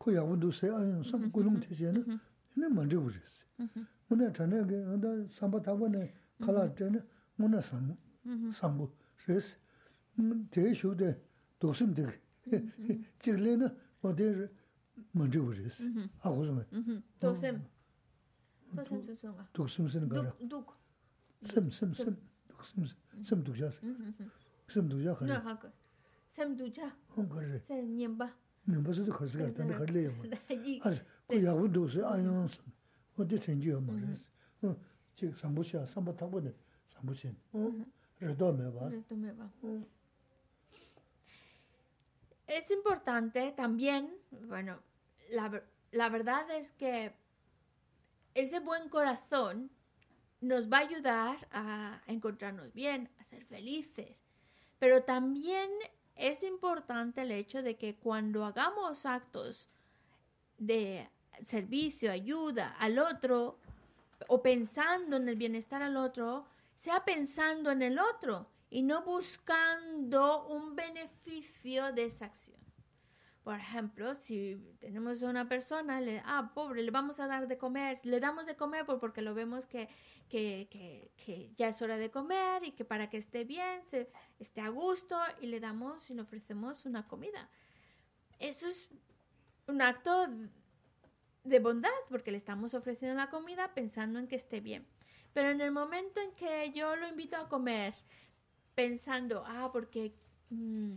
ko yabu du se ayun sam gulung te che ne ne manje gu res muna chane ge da samba tabo ne kala te ne muna sam sam bu res te shu de dosim de chigle ne o de manje gu res a gu zme dosim dosim su su ga dosim sen ga duk sem sem sem dosim sem duk ja sem duk ja ha sem duk ja on kari. Se nyemba. Nyemba su de khasi gara, tanda khari le yama. Az, ku yabu dosi ayon sam, o de chenji yama res. Chig sambu sha, samba tangbo ne, Es importante también, bueno, la, la verdad es que ese buen corazón nos va a ayudar a encontrarnos bien, a ser felices. Pero también es importante el hecho de que cuando hagamos actos de servicio, ayuda al otro, o pensando en el bienestar al otro, sea pensando en el otro y no buscando un beneficio de esa acción. Por ejemplo, si tenemos a una persona, le, ah, pobre, le vamos a dar de comer, le damos de comer porque lo vemos que, que, ya es hora de comer y que para que esté bien, se, esté a gusto y le damos y le ofrecemos una comida. Eso es un acto de bondad porque le estamos ofreciendo la comida pensando en que esté bien. Pero en el momento en que yo lo invito a comer, pensando, ah, porque mm,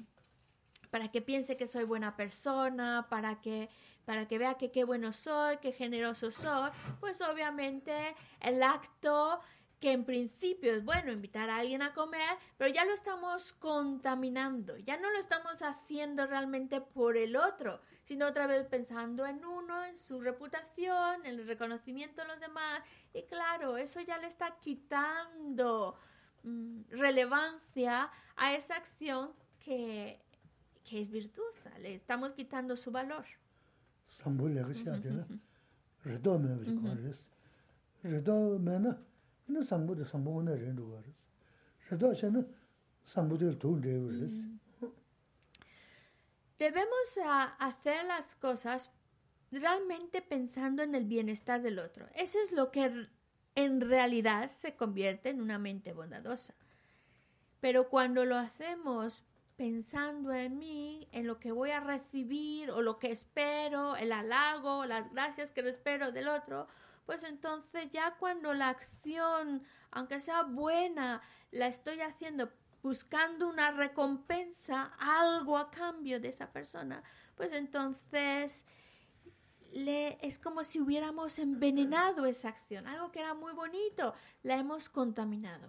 para que piense que soy buena persona, para que para que vea que qué bueno soy, qué generoso soy, pues obviamente el acto que en principio es bueno invitar a alguien a comer, pero ya lo estamos contaminando, ya no lo estamos haciendo realmente por el otro, sino otra vez pensando en uno, en su reputación, en el reconocimiento de los demás, y claro, eso ya le está quitando mm, relevancia a esa acción que, que, es virtuosa, le estamos quitando su valor. Debemos hacer las cosas realmente pensando en el bienestar del otro. Eso es lo que en realidad se convierte en una mente bondadosa. Pero cuando lo hacemos pensando en mí, en lo que voy a recibir o lo que espero, el halago, las gracias que espero del otro, pues entonces ya cuando la acción, aunque sea buena, la estoy haciendo buscando una recompensa, algo a cambio de esa persona, pues entonces le, es como si hubiéramos envenenado esa acción, algo que era muy bonito, la hemos contaminado.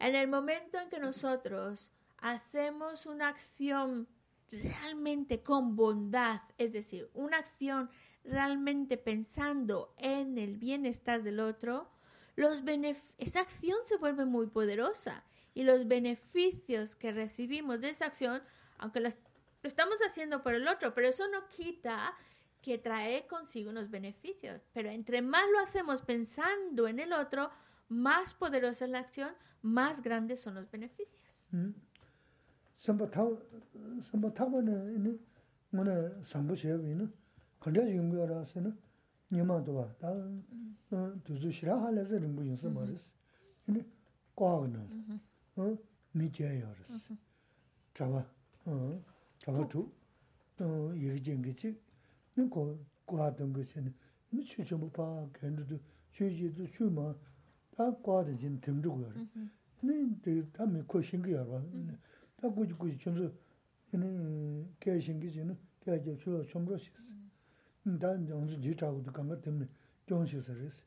En el momento en que nosotros hacemos una acción realmente con bondad, es decir, una acción realmente pensando en el bienestar del otro, los esa acción se vuelve muy poderosa y los beneficios que recibimos de esa acción, aunque lo estamos haciendo por el otro, pero eso no quita que trae consigo unos beneficios. Pero entre más lo hacemos pensando en el otro, más poderosa es la acción, más grandes son los beneficios. Mm. 거 과던 것이는 이 추첨을 봐 견주도 주지도 추마 다 과도 진 듬주고요. 근데 담에 코신기야 봐. 다 고지 고지 점수 얘는 개신기지는 개제 주로 점로시. 난 정수 지타고도 간거 때문에 정시서스.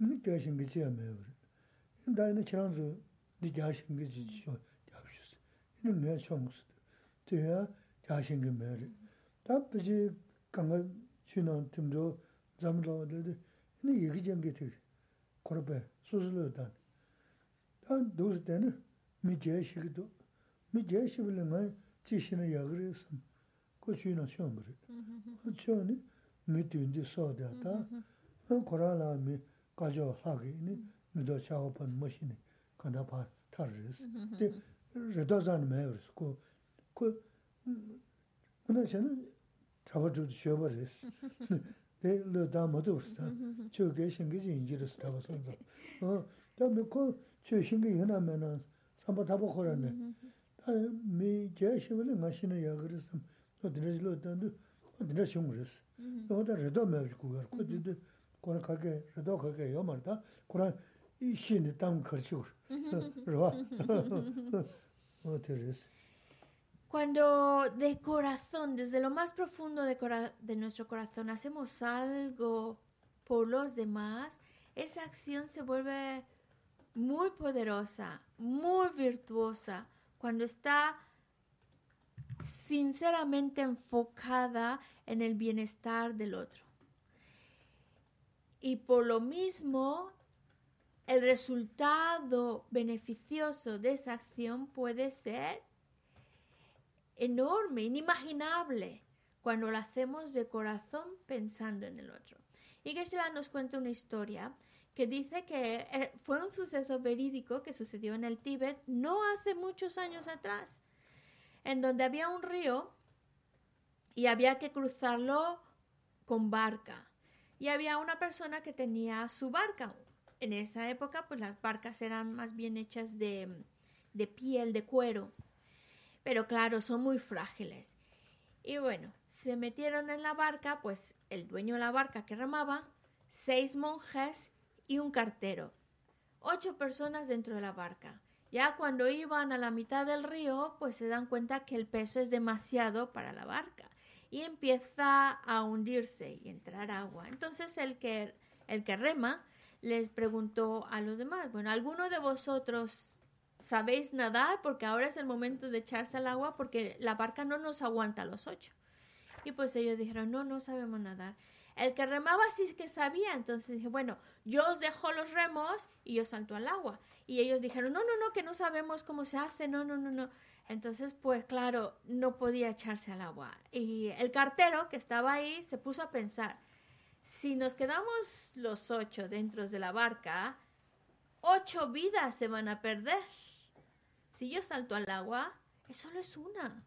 이 개신기지 하면 그래. 나는 지난주 네 개신기지 저 잡으셨어. 이는 내 총수. 제가 개신기 매를. 다 그지 강가 신원 팀도 잠도 되는데 이 얘기 좀 게트 걸어봐 수술로다 단 도스 때는 미제 시기도 미제 시불면 지신의 약을에서 고치는 시험 그래 저는 미든지 써다다 코로나미 가져 하기니 미도 작업한 머신이 간다 봐 타르스 근데 레더잔 매르스 그그 오늘 저는 traba chubdi shoba res. De lo da mado rsta, cho ge shingi zi inji res traba sonza. Da mi ko cho shingi yuna me na samba taba khora ne. Da mi ge shiva le nga shina ya ge resam, lo dina lo dandu, lo dina shung res. Da oda redo me avji kugar, ko dinde kora kage, redo kage yo mar da, kora i shini tam karchi ur. Rwa. O te res. Cuando de corazón, desde lo más profundo de, de, nuestro corazón, hacemos algo por los demás, esa acción se vuelve muy poderosa, muy virtuosa, cuando está sinceramente enfocada en el bienestar del otro. Y por lo mismo, el resultado beneficioso de esa acción puede ser enorme, inimaginable, cuando lo hacemos de corazón pensando en el otro. Y Geshe-la nos cuenta una historia que dice que eh, fue un suceso verídico que sucedió en el Tíbet no hace muchos años atrás, en donde había un río y había que cruzarlo con barca. Y había una persona que tenía su barca, en esa época, pues las barcas eran más bien hechas de, de piel, de cuero. Pero claro, son muy frágiles. Y bueno, se metieron en la barca, pues el dueño de la barca que remaba, seis monjes y un cartero. Ocho personas dentro de la barca. Ya cuando iban a la mitad del río, pues se dan cuenta que el peso es demasiado para la barca y empieza a hundirse y entrar agua. Entonces el que, el que rema les preguntó a los demás, bueno, ¿alguno de vosotros sabéis nadar? Porque ahora es el momento de echarse al agua porque la barca no nos aguanta a los ocho. Y pues ellos dijeron, no, no sabemos nadar. El que remaba sí que sabía, entonces dije, bueno, yo os dejo los remos y yo salto al agua. Y ellos dijeron, no, no, no, que no sabemos cómo se hace, no, no, no, no. Entonces, pues claro, no podía echarse al agua. Y el cartero que estaba ahí se puso a pensar, si nos quedamos los ocho dentro de la barca, ocho vidas se van a perder. Si yo salto al agua, es solo es una.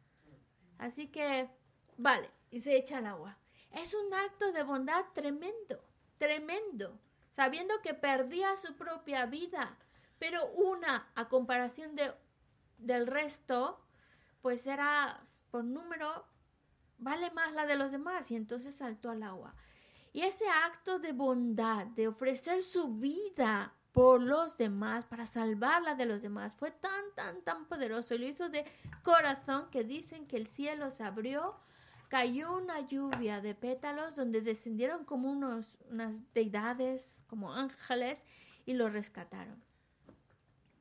Así que, vale, y se echa al agua. Es un acto de bondad tremendo, tremendo, sabiendo que perdía su propia vida, pero una a comparación de, del resto, pues era por número, vale más la de los demás y entonces saltó al agua. Y ese acto de bondad, de ofrecer su vida por los demás, para salvarla de los demás, fue tan, tan, tan poderoso. Y lo hizo de corazón que dicen que el cielo se abrió, cayó una lluvia de pétalos donde descendieron como unos, unas deidades, como ángeles, y lo rescataron.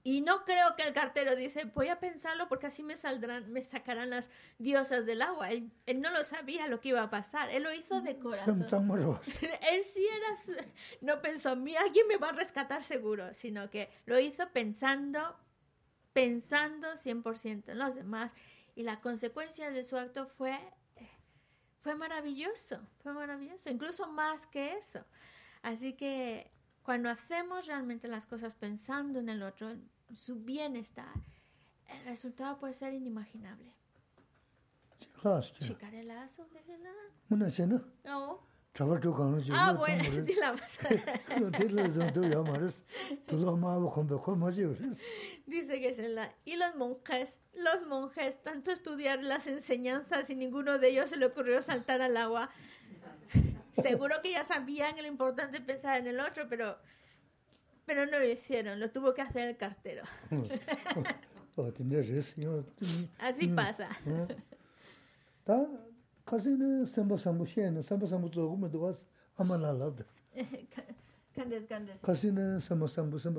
Y no creo que el cartero dice, voy a pensarlo porque así me saldrán, me sacarán las diosas del agua. Él, él no lo sabía lo que iba a pasar. Él lo hizo de corazón. Sam Samaros. <laughs> Él sí era, no pensó, mira, alguien me va a rescatar seguro, sino que lo hizo pensando, pensando 100% en los demás. Y la consecuencia de su acto fue, fue maravilloso, fue maravilloso, incluso más que eso. Así que cuando hacemos realmente las cosas pensando en el otro, su bienestar, el resultado puede ser inimaginable. Chicarelazo. Muna chena. No. Kang ji. Ah, bueno, di <laughs> la <laughs> ma ji. Dice que es en la... Y los monjes, los monjes, tanto estudiar las enseñanzas y ninguno de ellos se le ocurrió saltar al agua. <laughs> Seguro que ya sabían lo importante pensar en el otro, pero, pero no lo hicieron, lo tuvo que hacer el cartero. <laughs> Oh. Así pasa. <laughs> Da casi ne samba sambu samba sambu to gu me do was amala la. <laughs> Candes, candes. Casi ne samba sambu zan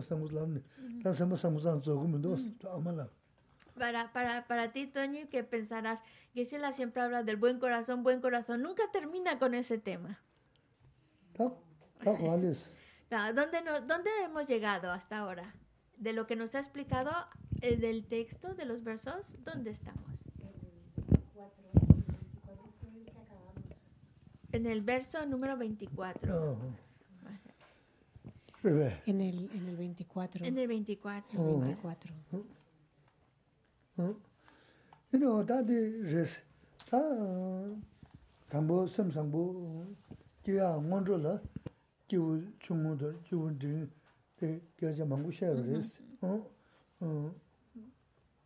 zo gu me do was amala. Para, para, para ti, Toño, que pensarás, Gisela siempre habla del buen corazón, buen corazón, nunca termina con ese tema. Da da wales. ¿Dónde, no- ¿Dónde hemos llegado hasta ahora? De lo que nos ha explicado eh, del texto, de los versos, ¿dónde estamos? En el verso número 24. Oh. En el, en el 24. En el 24. Oh. 24. You know, de res. Da 기우 중국들 기우들 그 겨자 망고 샤브레스 어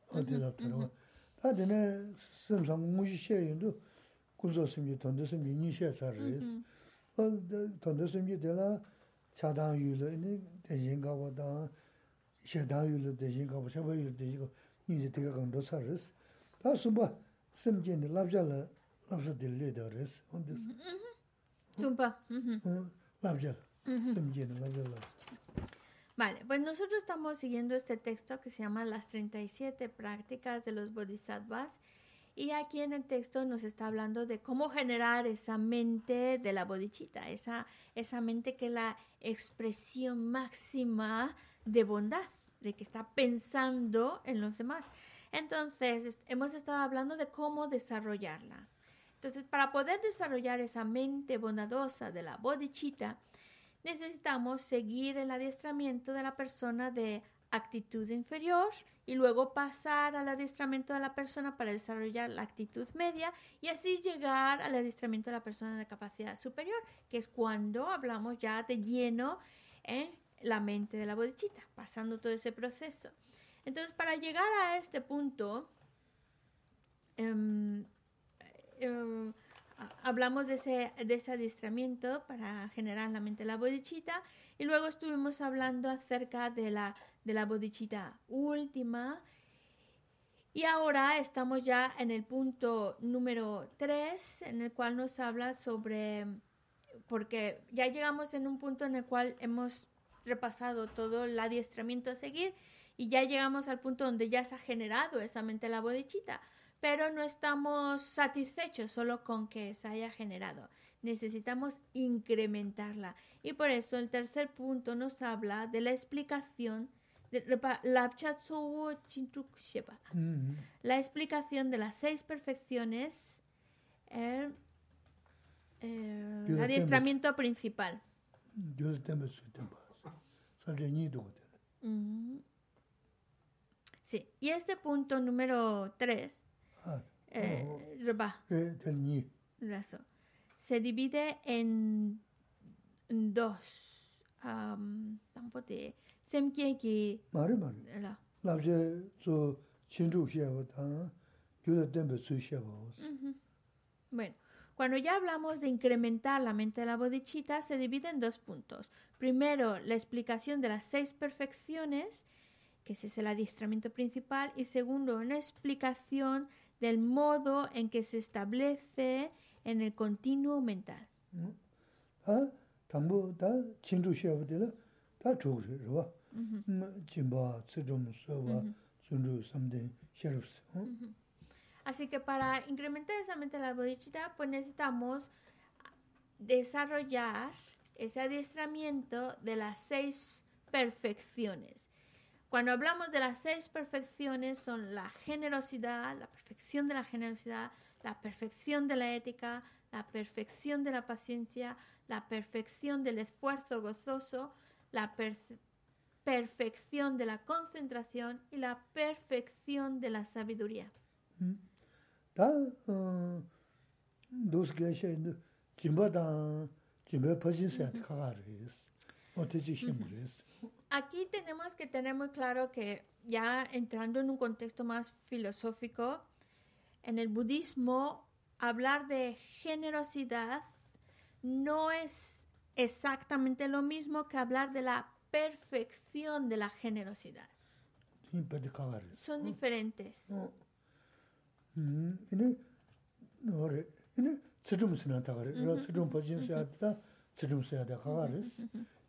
어디다 들어 다들네 심상 무시 쉐인도 군소심이 던데서 미니 쉐사르스 어 던데서미 되라 차단 유를 대신가보다 샤단 유를 대신가보 샤바 유를 대신가 이제 되게 강도 사르스 다 수바 심진이 랍자라 랍자들 리더스 온데스 좀봐 음 Vale, pues nosotros estamos siguiendo este texto que se llama Las 37 prácticas de los bodhisattvas. Y aquí en el texto nos está hablando de cómo generar esa mente de la bodhicitta, esa, esa mente que es la expresión máxima de bondad, de que está pensando en los demás. Entonces, hemos estado hablando de cómo desarrollarla. Entonces, para poder desarrollar esa mente bondadosa de la bodhicitta, necesitamos seguir el adiestramiento de la persona de actitud inferior y luego pasar al adiestramiento de la persona para desarrollar la actitud media y así llegar al adiestramiento de la persona de capacidad superior, que es cuando hablamos ya de lleno en la mente de la bodhicitta, pasando todo ese proceso. Entonces, para llegar a este punto, em, em, hablamos de ese, de ese adiestramiento para generar la mente la bodhicitta y luego estuvimos hablando acerca de la, de la bodhicitta última. Y ahora estamos ya en el punto número 3 en el cual nos habla sobre, porque ya llegamos en un punto en el cual hemos repasado todo el adiestramiento a seguir y ya llegamos al punto donde ya se ha generado esa mente la bodhicitta pero no estamos satisfechos solo con que se haya generado. Necesitamos incrementarla. Y por eso el tercer punto nos habla de la explicación la explicación de las seis perfecciones, eh, el, el eh, adiestramiento principal. Mm-hmm. Sí, y este punto número tres eh, Rba. Se divide en dos. Tampo te Bueno, cuando ya hablamos de incrementar la mente de la bodichita, se divide en dos puntos. Primero, la explicación de las seis perfecciones, que ese es el adiestramiento principal, y segundo, una explicación del modo en que se establece en el continuo mental. Así que para incrementar esa mentalidad bodhisattva, pues necesitamos desarrollar ese adiestramiento de las seis perfecciones. Cuando hablamos de las seis perfecciones son la generosidad, la perfección de la generosidad, la perfección de la ética, la perfección de la paciencia, la perfección del esfuerzo gozoso, la perfección de la concentración y la perfección de la sabiduría. Mm. Aquí tenemos que tener muy claro que ya entrando en un contexto más filosófico, en el budismo hablar de generosidad no es exactamente lo mismo que hablar de la perfección de la generosidad. Son diferentes.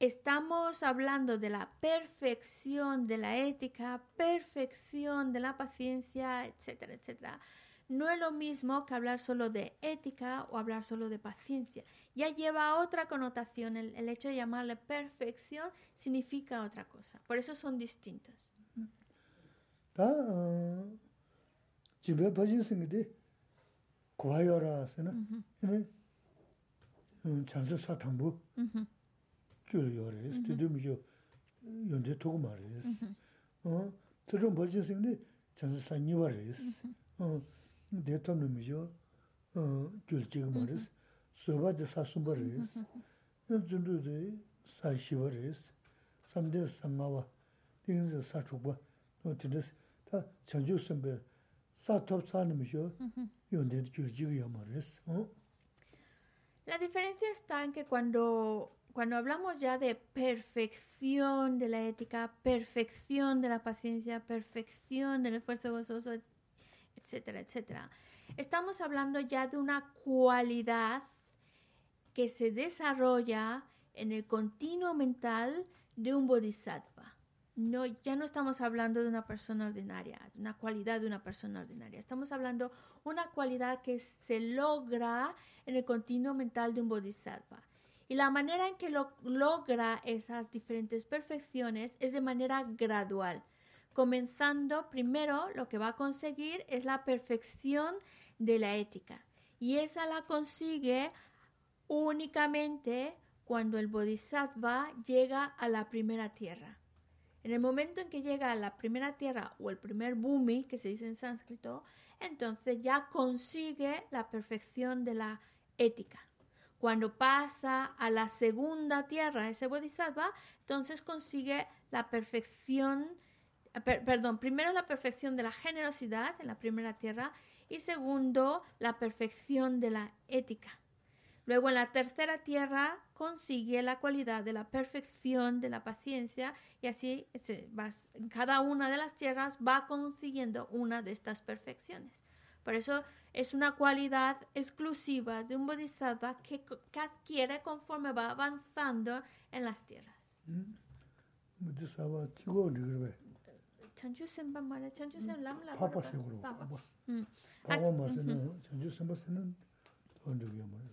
estamos hablando de la perfección de la ética, perfección de la paciencia, etcétera, etcétera, no es lo mismo que hablar solo de ética o hablar solo de paciencia. Ya lleva otra connotación. El, hecho de llamarle perfección significa otra cosa. Por eso son distintos. gyul yoris, tidum yo yonde togu maris. Tidum bhaji singde chansi sanyi waris. De tamnum yo gyul jiga maris, soba de sasum baris, zundu de sashi waris, samde sangawa, dingzi sachukwa, tidis ta chanju sambe sa top sanum yo yonde gyul jiga yo maris. La diferencia está en que cuando cuando hablamos ya de perfección de la ética, perfección de la paciencia, perfección del esfuerzo gozoso, etcétera, etcétera. Estamos hablando ya de una cualidad que se desarrolla en el continuo mental de un bodhisattva. No, ya no estamos hablando de una persona ordinaria, una cualidad de una persona ordinaria. Estamos hablando una cualidad que se logra en el continuo mental de un bodhisattva. Y la manera en que lo logra esas diferentes perfecciones es de manera gradual comenzando primero lo que va a conseguir es la perfección de la ética. Y esa la consigue únicamente cuando el bodhisattva llega a la primera tierra. En el momento en que llega a la primera tierra o el primer bhumi, que se dice en sánscrito, entonces ya consigue la perfección de la ética. Cuando pasa a la segunda tierra ese bodhisattva, entonces consigue la perfección perdón, primero la perfección de la generosidad en la primera tierra y segundo la perfección de la ética. Luego en la tercera tierra consigue la cualidad de la perfección de la paciencia y así cada una de las tierras va consiguiendo una de estas perfecciones. Por eso es una cualidad exclusiva de un bodhisattva que, adquiere conforme va avanzando en las tierras. Mm. chanchu senpa mara, chanchu sen lam la. Papa seguro, papa. Papa más en chanchu senpa senen donde yo mara.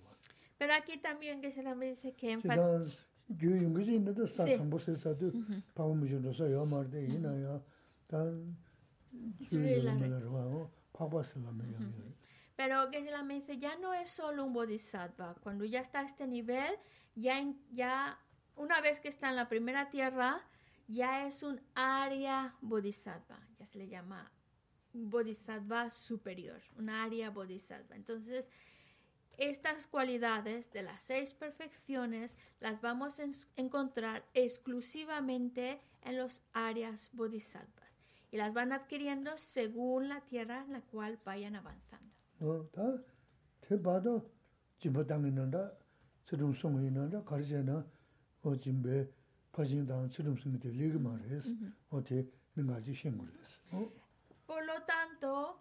Pero aquí también que se la me dice que en fa. Yo yo que sin nada sa tambo se sa tu papa me yo no sa yo mar de ina ya. Tan yo yo me la Pero que se la me dice ya no es solo un bodhisattva, cuando ya está a este nivel, ya ya una vez que está en la primera tierra, ya es un área bodhisattva, ya se le llama bodhisattva superior, un área bodhisattva. Entonces, estas cualidades de las seis perfecciones las vamos a encontrar exclusivamente en los áreas bodhisattvas las van adquiriendo según la tierra en la cual vayan avanzando. Por lo tanto,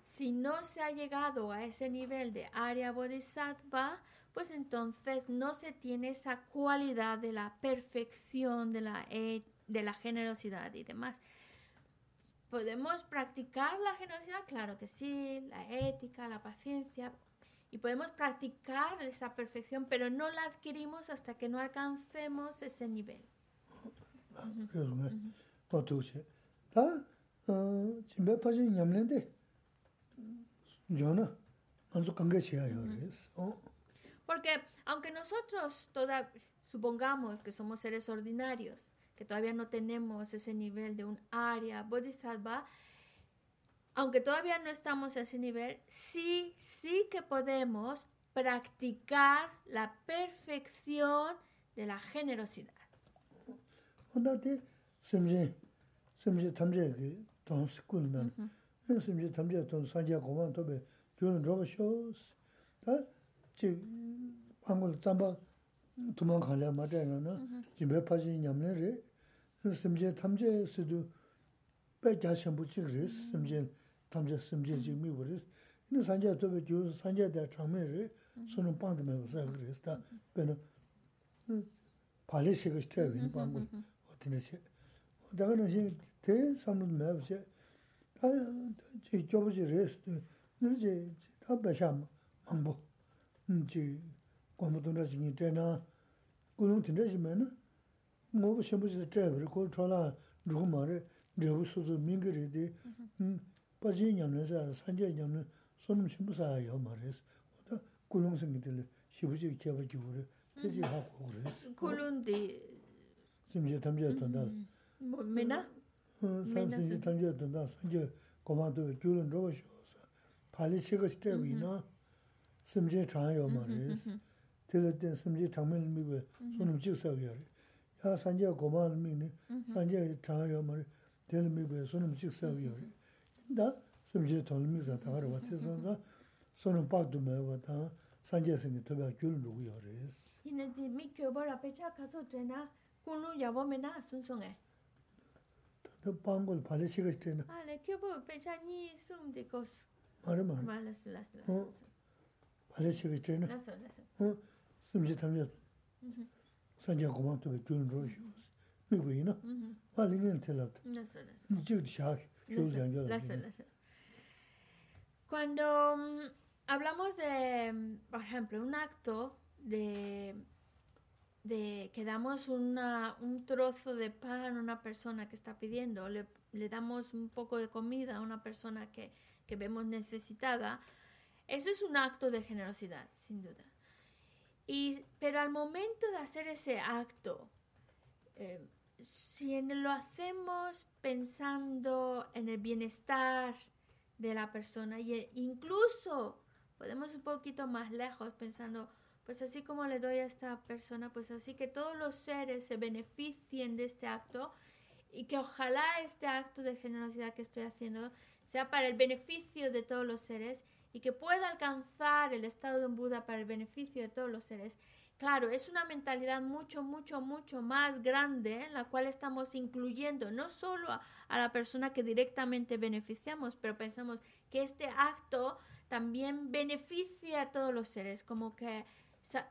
si no se ha llegado a ese nivel de área bodhisattva, pues entonces no se tiene esa cualidad de la perfección, de la, eh, de la generosidad y demás. ¿Podemos practicar la generosidad? Claro que sí, la ética, la paciencia. Y podemos practicar esa perfección, pero no la adquirimos hasta que no alcancemos ese nivel. <laughs> Porque aunque nosotros toda, supongamos que somos seres ordinarios, que todavía no tenemos ese nivel de un Arya Bodhisattva, aunque todavía no estamos a ese nivel, sí, sí que podemos practicar la perfección de la generosidad. 근데 tuman khala ma zhayana na mm-hmm. jimbe pachi nyamne re simje tamje sidu pe kya shenpu chik re mm-hmm. simje tamje simje chik mi go re. Ina sanje tobe gyu sanje da changme re mm-hmm. sunu pangde me wasa go re mm, da pena pali shega shtaya wini pangu otina she. Daga na shing te samud me wase da je gyobo je re sidu nir je da besha mangbo je mm, 제 심지 지미 그랬어 이 산자 도베 저 산자대 장면이 손은 빵도 매서 그랬다 그는 발레식을 시켜야 방을 어떻게 시 내가는 이 대삼을 매우세 아 저기 저기 레스트 이제 다 배삼 망보 이제 고모도나 지니 되나 고는 되지면은 뭐 심부지 때문에 고 전화 누구 말에 내부 소소 민거리데 음 빠지냐면서 산재냐면 손님 심부사요 말했어 어다 고용생들 시부지 제부지 그래 되지 하고 그랬어 Kulundi, 심지 탐지에 돈다 ¿mena? 산신이 탐지에 돈다 산재 고만도 줄은 저거 쇼서 팔리시가 스텝이나 심지 장요 말했어 tila ten samji tangmen migwe mhm. sunum chik sakya re. Ya sanja goma migni, mhm. sanja tangyo mara, tila migwe sunum chik sakya mhm. re. Da samji tangyo migsa tangar wa, tila sanja sunum pakdu maya wa tanga sanja singi tobya gyul rugu ya re. Hina zi mi kyoba rape cha kaso tena kunlu yabo me na sun sunga. Tata pangol pali shigash tena. Ale kyoba pecha nyi sum de kosu. Mara mara. Mara sila sila sila. Pali shigash tena. Laso laso. 가 스텝이나 Las, las. 어, 심지 탐지 산재 고만 또 줄은 로시 미고이나 Ujú. 말리는 텔라 Las, las. 이제 샤 Las, 쇼장자 las, las. Cuando mm, hablamos de, mm, por ejemplo, un acto de, de que damos una, un trozo de pan a una persona que está pidiendo, le, le damos un poco de comida a una persona que, que vemos necesitada, eso es un acto de generosidad, sin duda. Y, pero al momento de hacer ese acto, eh, si lo hacemos pensando en el bienestar de la persona y e- incluso podemos un poquito más lejos pensando pues así como le doy a esta persona pues así que todos los seres se beneficien de este acto y que ojalá este acto de generosidad que estoy haciendo sea para el beneficio de todos los seres y que pueda alcanzar el estado de un Buda para el beneficio de todos los seres. Claro, es una mentalidad mucho, mucho, mucho más grande en la cual estamos incluyendo no solo a, la persona que directamente beneficiamos, pero pensamos que este acto también beneficia a todos los seres, como que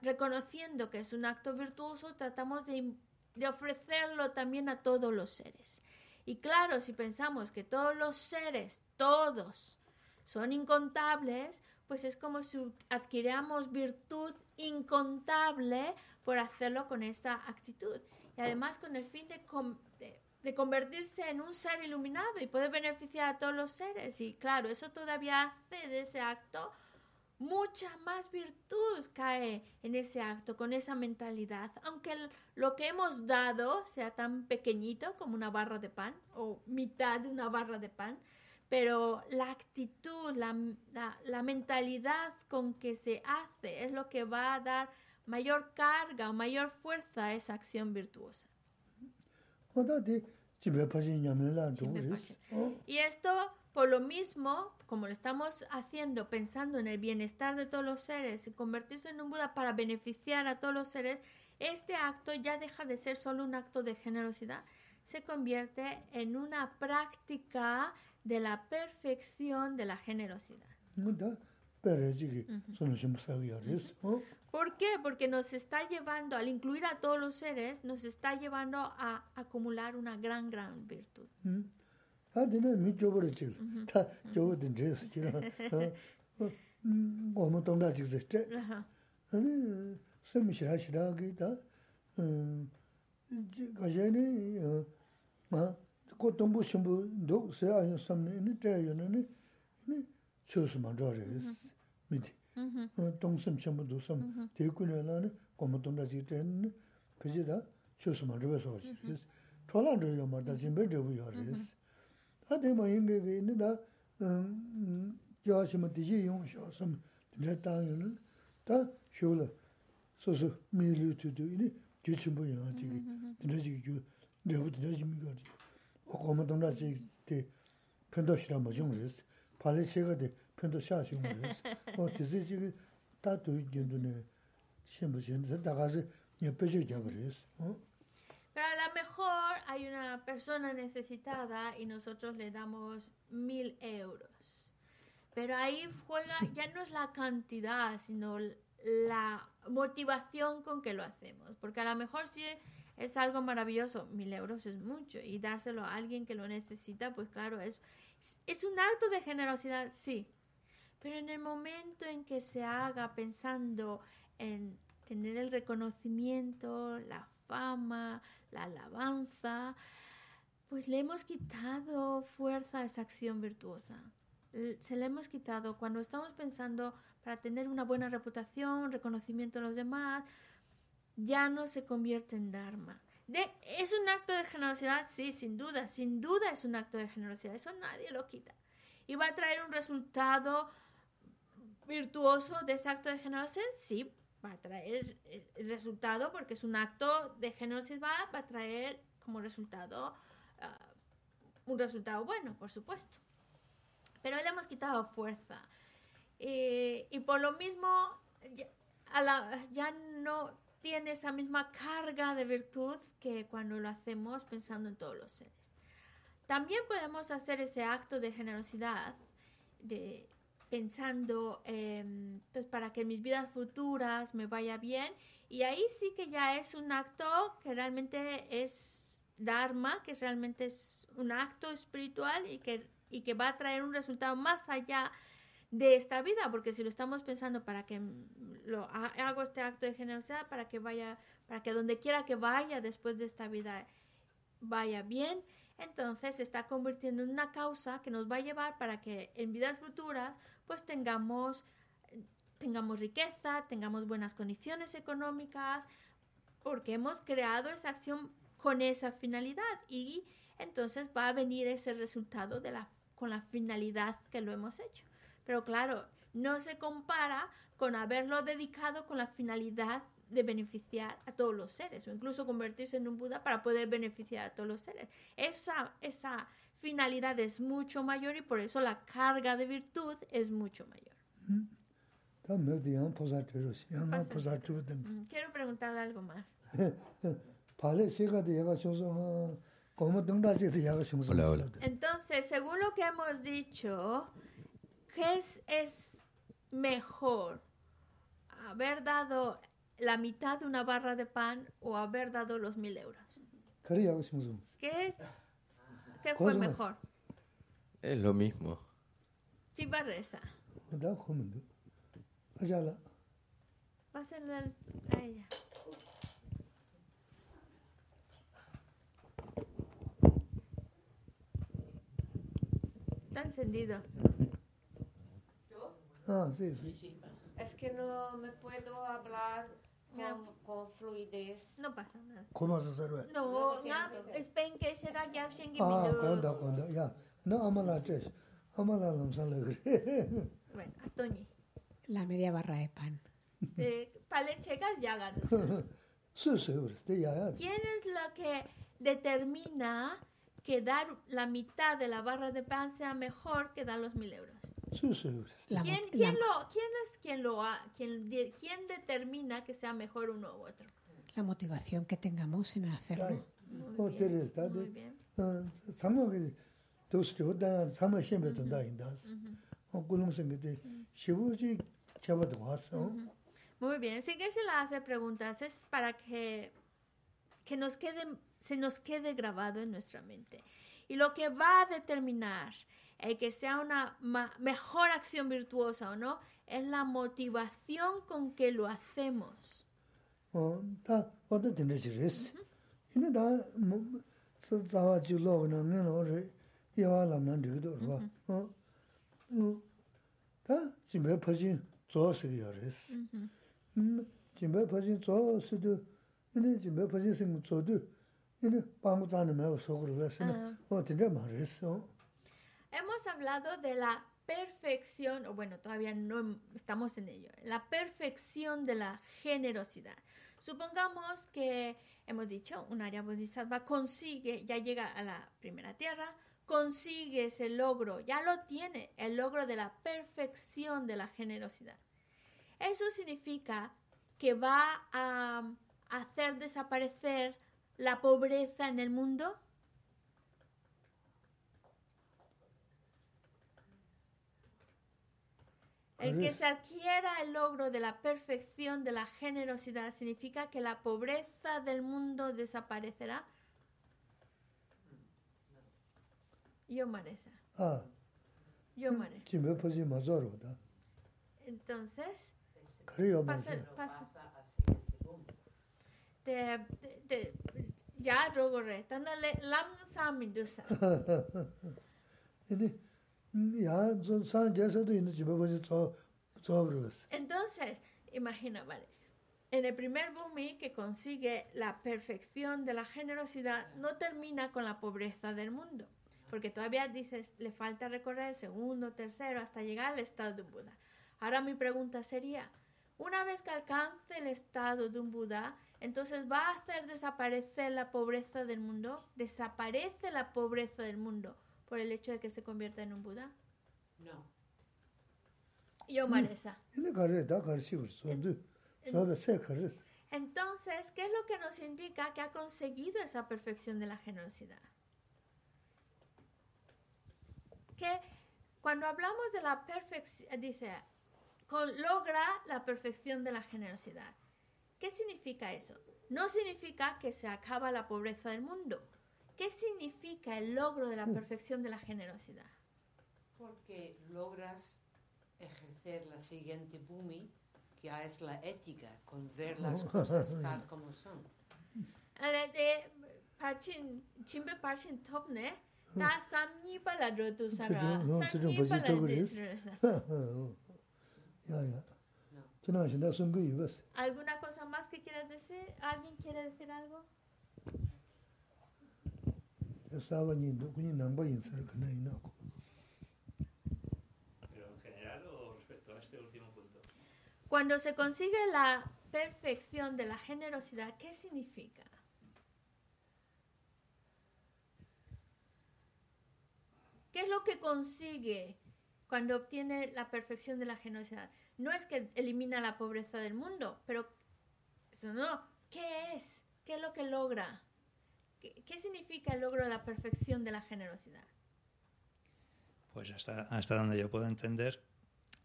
reconociendo que es un acto virtuoso, tratamos de ofrecerlo también a todos los seres. Y claro, si pensamos que todos los seres, todos, son incontables, pues es como si adquiriéramos virtud incontable por hacerlo con esta actitud. Y además con el fin de, de, convertirse en un ser iluminado y poder beneficiar a todos los seres. Y claro, eso todavía hace de ese acto mucha más virtud cae en ese acto, con esa mentalidad. Aunque lo que hemos dado sea tan pequeñito como una barra de pan o mitad de una barra de pan, pero la actitud, la, la, la, mentalidad con que se hace es lo que va a dar mayor carga o mayor fuerza a esa acción virtuosa. Y esto, por lo mismo, como lo estamos haciendo pensando en el bienestar de todos los seres y convertirse en un Buda para beneficiar a todos los seres, este acto ya deja de ser solo un acto de generosidad, se convierte en una práctica de la perfección de la generosidad. ¿Por qué? Porque nos está llevando, al incluir a todos los seres, nos está llevando a acumular una gran, gran virtud. <laughs> ko tōmbu shimbu ndok sē āyō samne, nī tē āyō nā nī, nī chōs mā rō rē sī, mī tī. Tōng sam shimbu dō sam, tē ku nē nā nī, kōma tōng rā chī tē nī, pē chī tā chōs mā rō bē sō chī rē sī. Chō lā rō yō mā tā chī mbē rē bū yō rē sī. Tā tē mā yīng kē kē nī tā, yā shī mā tī chī yōng shō sam, tī rē tā yō nā, tā shō lā, sō sō mī lū tū tū, nī gyō chī mbō yō rā chī kē, tī rā chī kē gyō, rē bū tī rā chī mī kō rē chī. 인게게 있는다 음 야시면 되지 용셔섬 됐다요는 다 쇼了 소소 미르투도 이니 규칙부야 지금 드르지 규 내부 드르지 미가지 어거면 동나지 때 편도시라 뭐 좀그랬어 발레체가 돼 편도 샤시 그랬어 어 드지 지금 다도 이제도네 시험부전에서 나가서 옆에서 잡으랬어 <laughs> 어 Pero a lo mejor hay una persona necesitada y nosotros le damos mil euros. Pero ahí juega, ya no es la cantidad, sino l- la motivación con que lo hacemos. Porque a lo mejor si es algo maravilloso, mil euros es mucho. Y dárselo a alguien que lo necesita, pues claro, es, es un acto de generosidad, sí. Pero en el momento en que se haga pensando en tener el reconocimiento, la fama, la alabanza, pues le hemos quitado fuerza a esa acción virtuosa. Se le hemos quitado cuando estamos pensando para tener una buena reputación, reconocimiento de los demás, ya no se convierte en Dharma. ¿Es un acto de generosidad? Sí, sin duda, sin duda es un acto de generosidad, eso nadie lo quita. ¿Y va a traer un resultado virtuoso de ese acto de generosidad? Sí, va a traer el resultado porque es un acto de generosidad, va a traer como resultado ah, un resultado bueno, por supuesto. Pero le hemos quitado fuerza. Eh, y por lo mismo, ya no tiene esa misma carga de virtud que cuando lo hacemos pensando en todos los seres. También podemos hacer ese acto de generosidad, pensando pues para que mis vidas futuras me vaya bien y ahí sí que ya es un acto que realmente es dharma que realmente es un acto espiritual y que y que va a traer un resultado más allá de esta vida porque si lo estamos pensando para que lo ha- hago este acto de generosidad para que vaya para que donde quiera que vaya después de esta vida vaya bien entonces se está convirtiendo en una causa que nos va a llevar para que en vidas futuras pues tengamos tengamos riqueza, tengamos buenas condiciones económicas, porque hemos creado esa acción con esa finalidad y entonces va a venir ese resultado de la, con la finalidad que lo hemos hecho. Pero claro, no se compara con haberlo dedicado con la finalidad de beneficiar a todos los seres o incluso convertirse en un Buda para poder beneficiar a todos los seres. Esa, esa finalidad es mucho mayor y por eso la carga de virtud es mucho mayor. Quiero preguntarle algo más. Entonces, según lo que hemos dicho, ¿Qué es, mejor? ¿Haber dado la mitad de una barra de pan o haber dado los mil euros? ¿Qué, es, qué fue mejor? Es lo mismo. Chivarreza. Pásenlo a ella. Está encendido. Ah, sí, sí. Es que no me puedo hablar con, con fluidez. No pasa nada. ¿Cómo se sabe? No, no, es pen que será ya sin que Ah, cuando, cuando, ya. No, amala, ches. Amala, no sale. <laughs> Bueno, Antonio. La media barra de pan. Palen checas ya ganas. Sí, <laughs> sí, usted ya. ¿Quién es la que determina que dar la mitad de la barra de pan sea mejor que dar los mil euros? ¿Quién, quién lo, quién es quien, lo ha, quién, quién determina que sea mejor uno u otro? La motivación que tengamos en hacerlo. Muy bien, muy bien. Muy bien, sí que se la hace preguntas, es para que, que nos quede, se nos quede grabado en nuestra mente. Y lo que va a determinar el que sea una ma- mejor acción virtuosa o no es la motivación con que lo hacemos. 어다 어디 되는 시리스. 이제 다뭐 자와 줄로는 내는 야라만 되도 봐. 어. 다 집에 퍼진 조스리야 그랬어. 음, 집에 퍼진 조스도 이제 집에 퍼진 생 조도 이제 방구자는 매우 속으로 그랬어. 어 진짜 말했어. Hemos hablado de la perfección, o bueno, todavía no em- estamos en ello, la perfección de la generosidad. Supongamos que hemos dicho, un área bodhisattva consigue, ya llega a la primera tierra, consigue ese logro, ya lo tiene, el logro de la perfección de la generosidad. Eso significa que va a hacer desaparecer la pobreza en el mundo. El que se adquiera el logro de la perfección de la generosidad significa que la pobreza del mundo desaparecerá y amanece. Ah. Y amanece. Entonces, pasa, pasa. Te, te, ya rogo re. Tanda lam sa mi. Entonces, imagina, vale. En el primer Bumi que consigue la perfección de la generosidad, no termina con la pobreza del mundo, porque todavía dices, le falta recorrer el segundo, tercero, hasta llegar al estado de un Buda. Ahora mi pregunta sería, una vez que alcance el estado de un Buda, entonces va a hacer desaparecer la pobreza del mundo, desaparece la pobreza del mundo, por el hecho de que se convierta en un Buda? No. Yo, Marisa. Entonces, ¿qué es lo que nos indica que ha conseguido esa perfección de la generosidad? Que cuando hablamos de la perfección, dice, logra la perfección de la generosidad. ¿Qué significa eso? No significa que se acaba la pobreza del mundo ¿Qué significa el logro de la perfección de la generosidad? Porque logras ejercer la siguiente bumi, que es la ética, con ver las cosas <laughs> tal como son. ¿Alguna cosa más que quieras decir? ¿Alguien quiere decir algo? sábado ni ni ser que no Pero en general o respecto a este último punto. Cuando se consigue la perfección de la generosidad, ¿qué significa? ¿Qué es lo que consigue cuando obtiene la perfección de la generosidad? No es que elimina la pobreza del mundo, pero eso no. ¿Qué es? ¿Qué es lo que logra? ¿Qué, significa el logro de la perfección de la generosidad? Pues hasta, hasta donde yo puedo entender,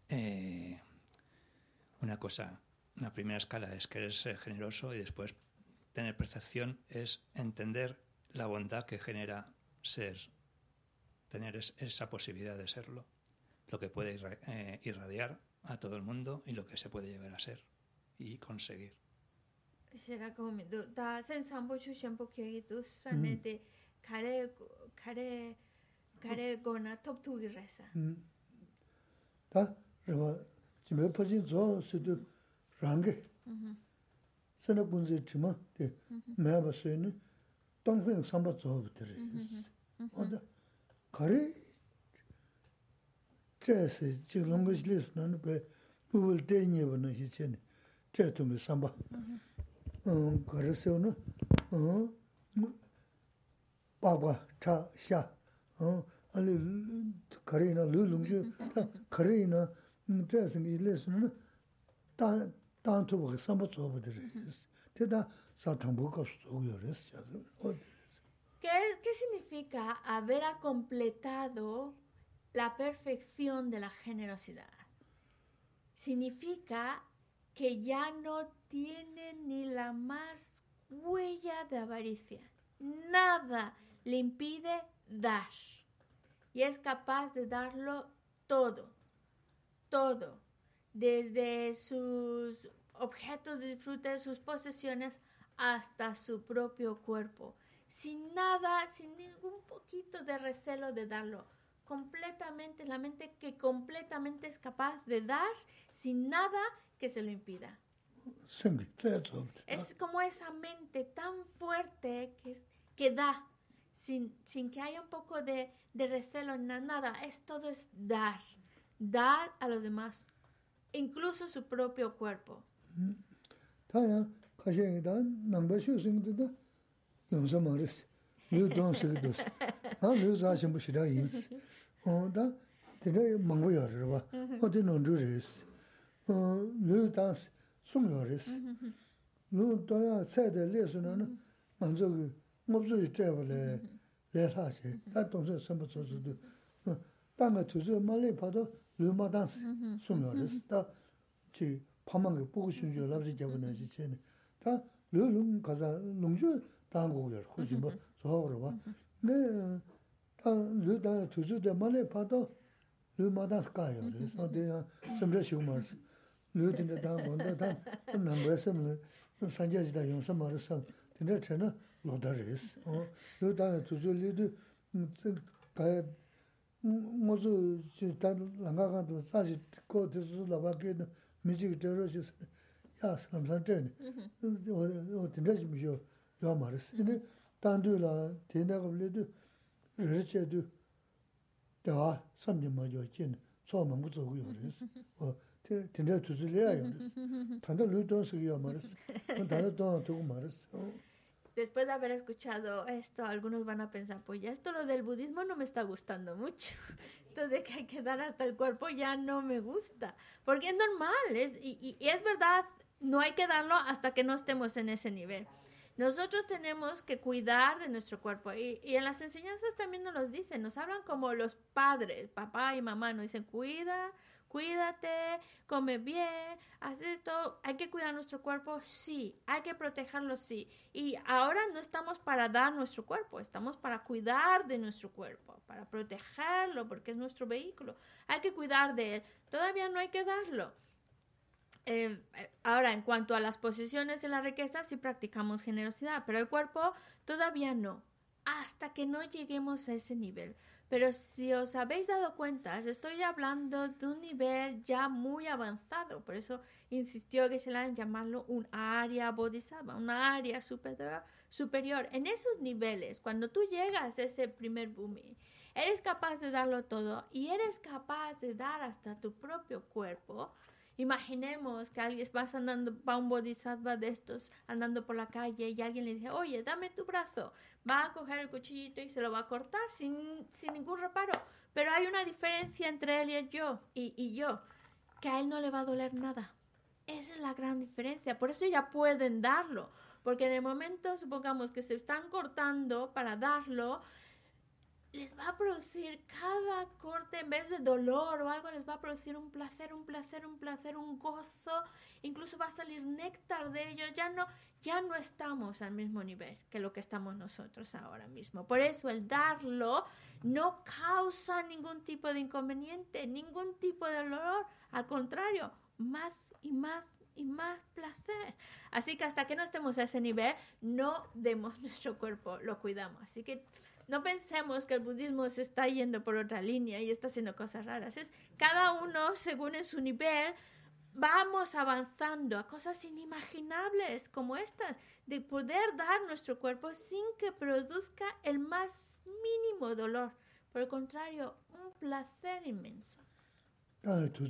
eh, una cosa, una primera escala es querer ser generoso y después tener percepción es entender la bondad que genera ser, tener es- esa posibilidad de serlo, lo que puede irra- eh, irradiar a todo el mundo y lo que se puede llegar a ser y conseguir. shira kumi du. Da sen sambo chu shenpo kyogi du. Sanne mm-hmm. de kare kare kare gona top tu gi resa mm-hmm. da rwa jime pojin zo su du rangi. Mm-hmm. Sena kunzi chima de mayaba suyo ni tongfeng samba zo butari oda kare chayasi chik longa shili sunani pe ubul tenye wana shi chayani chayatumi samba mm -hmm. garasyo na pagwa, cha, ¿Qué, ¿Qué significa haber completado la perfección de la generosidad? Significa que ya no tiene ni la más huella de avaricia. Nada le impide dar. Y es capaz de darlo todo, todo, desde sus objetos de disfrute, sus posesiones, hasta su propio cuerpo, sin nada, sin ningún poquito de recelo de darlo. Completamente, la mente que completamente es capaz de dar sin nada que se lo impida. Es como esa mente tan fuerte que, que da, sin, sin que haya un poco de, de recelo, na, nada. Es todo es dar, dar a los demás, incluso su propio cuerpo. <laughs> <laughs> lū tāng sūm yō rīs. Lū tōyā tsē tē lē sū nā nā ngā tsō kī ngōp sū yī tē pā lē lē lā chē. Tā tōng sē sēm pā tsō sū tū. Tā ngā tū sū mā lē pā tō lū mā tāng sūm yō rīs. Tā chī pā mā ngā pū kū shūn chō lāp sī kia nā chī chē nē. Tā lū lūng kā sā lūng chū tāng kū yō rī khu chī mbā sō hō rō wā. Nē tā lū tāng tū sū tē mā lē pā tō lū mā tāng kā yō rīs. Tā tē yā sēm chā shī loo tinda daa gondaa daa nambaa samla sanjaa jidaa yonsa maara sam tinda chana lodaa res. Loo daa tuzo lido kaya ngozo daa langaa kanto tsaasi koo tiso labaa kee na miji ki tero chi yaa lamsaan chayani. O tinda chi misho yaa maa res. Ini tandu laa tinda kub lido res chayadu dewaa samjaa maa joo chayani. Tsoa mangu tsogu yaa res. Tanda maris. Tanda. Después de haber escuchado esto, algunos van a pensar, pues ya esto lo del budismo no me está gustando mucho. Esto de que hay que dar hasta el cuerpo ya no me gusta. Porque es normal, es, y, es verdad, no hay que darlo hasta que no estemos en ese nivel. Nosotros tenemos que cuidar de nuestro cuerpo y, y, en las enseñanzas también nos los dicen, nos hablan como los padres, papá y mamá, nos dicen cuida, cuídate, come bien, haz esto, hay que cuidar nuestro cuerpo, sí, hay que protegerlo, sí. Y ahora no estamos para dar nuestro cuerpo, estamos para cuidar de nuestro cuerpo, para protegerlo, porque es nuestro vehículo. Hay que cuidar de él. Todavía no hay que darlo. Eh, eh, ahora, en cuanto a las posesiones y la riqueza, sí practicamos generosidad, pero el cuerpo todavía no, hasta que no lleguemos a ese nivel. Pero si os habéis dado cuenta, estoy hablando de un nivel ya muy avanzado, por eso insistió Geshe-la en llamarlo un área bodhisattva, una área superior, superior. En esos niveles, cuando tú llegas a ese primer bumi, eres capaz de darlo todo y eres capaz de dar hasta tu propio cuerpo. Imaginemos que alguien vas andando, va un bodhisattva de estos andando por la calle y alguien le dice, oye, dame tu brazo. Va a coger el cuchillito y se lo va a cortar sin, sin ningún reparo. Pero hay una diferencia entre él y yo, y, y yo, que a él no le va a doler nada. Esa es la gran diferencia. Por eso ya pueden darlo. Porque en el momento, supongamos que se están cortando para darlo, les va a producir cada corte, en vez de dolor o algo, les va a producir un placer, un placer, un placer, un gozo. Incluso va a salir néctar de ellos. Ya no, ya no estamos al mismo nivel que lo que estamos nosotros ahora mismo. Por eso el darlo no causa ningún tipo de inconveniente, ningún tipo de dolor. Al contrario, más y más y más placer. Así que hasta que no estemos a ese nivel, no demos <laughs> nuestro cuerpo, lo cuidamos. Así que no pensemos que el budismo se está yendo por otra línea y está haciendo cosas raras. Es cada uno, según en su nivel, vamos avanzando a cosas inimaginables como estas, de poder dar nuestro cuerpo sin que produzca el más mínimo dolor. Por el contrario, un placer inmenso. 다두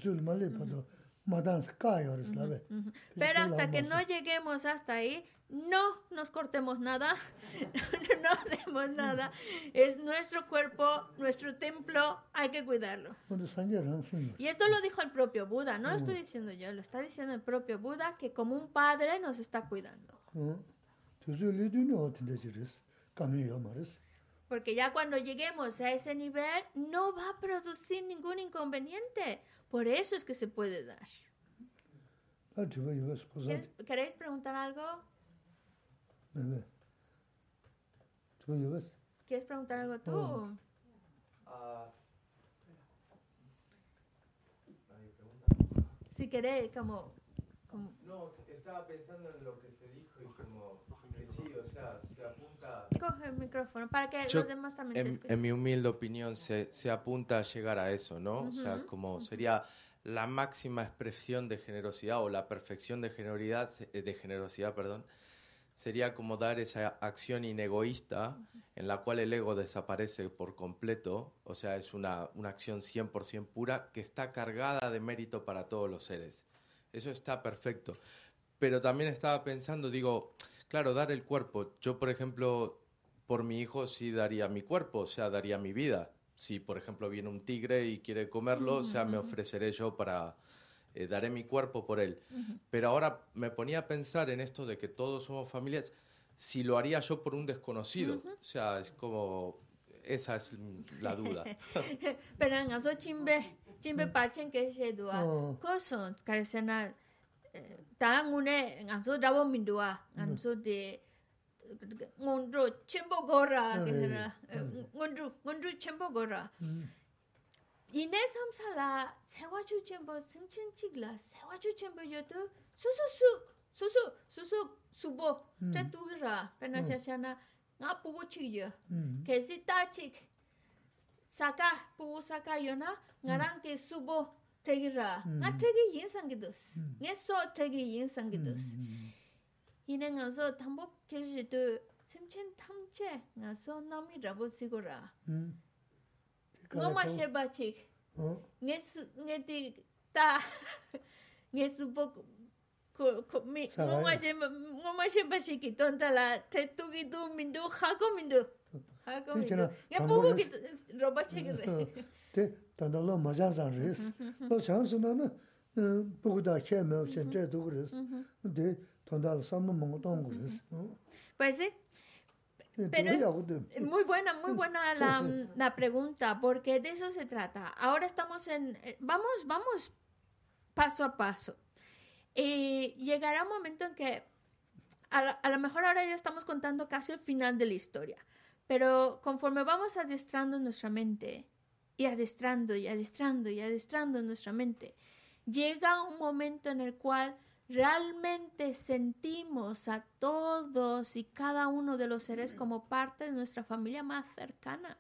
pero hasta que no lleguemos hasta ahí, no nos cortemos nada, <laughs> no demos nada. Es nuestro cuerpo, nuestro templo, hay que cuidarlo. Y esto lo dijo el propio Buda, no lo estoy diciendo yo, lo está diciendo el propio Buda, que como un padre nos está cuidando. Porque ya cuando lleguemos a ese nivel no va a producir ningún inconveniente. Por eso es que se puede dar. ¿Queréis preguntar algo? ¿Quieres preguntar algo tú? Ah. Si queréis, como... No, estaba pensando en lo que se dijo y como coge el micrófono para que Yo, los demás también te En, escuchen. en mi humilde opinión, se, se apunta a llegar a eso, ¿no? O sea, como sería la máxima expresión de generosidad o la perfección de generosidad, eh, de generosidad, perdón, sería como dar esa acción inegoísta en la cual el ego desaparece por completo, o sea, es una, una acción 100% pura que está cargada de mérito para todos los seres. Eso está perfecto. Pero también estaba pensando, digo, claro, dar el cuerpo. Yo, por ejemplo, por mi hijo sí daría mi cuerpo, o sea, daría mi vida. Si, por ejemplo, viene un tigre y quiere comerlo, o sea, me ofreceré yo para... eh, daré mi cuerpo por él. Pero ahora me ponía a pensar en esto de que todos somos familias, si lo haría yo por un desconocido. O sea, es como... Esa es la duda. <laughs> Pero en eso chimbe, chimbe parchen que se dua. Oh. Coso, 다 ngune nganso dawo minduwa nganso de ngondro chembo gora kera ngondro ngondro chembo gora ine samsala sewa chu chembo simchen chigla sewa chu chembo yoto susu su susu susu subo te tugira pena chachana nga pugo chigyo kesi ta chik saka pugo saka yona ngarang ke subo tegi ra nga tegi yin sangi dus nga so tegi yin sangi dus ine nga so tambo keshi tu semchen tamche nga so nami rabo sigo ra nga ma sheba chik nga su nga di ta nga su bo ko ko mi nga ma sheba nga ma sheba shiki tonta la te tu ki tu mindu hako mindu hako mindu nga bobo ki roba chegi re 단달로 맞아서 그랬어 너 찬스나는 보고다 캐면 없이 때도 그랬어 근데 단달 삼는 뭐 어떤 그랬어 어 pues sí pero 야고도 Muy buena, muy buena la, <laughs> la pregunta, porque de eso se trata. Ahora estamos en, eh, vamos, vamos paso a paso. Y llegará un momento en que a, la- a lo mejor ahora ya estamos contando casi el final de la historia, pero conforme vamos adestrando nuestra mente y adestrando y adestrando y adestrando nuestra mente, llega un momento en el cual realmente sentimos a todos y cada uno de los seres como parte de nuestra familia más cercana,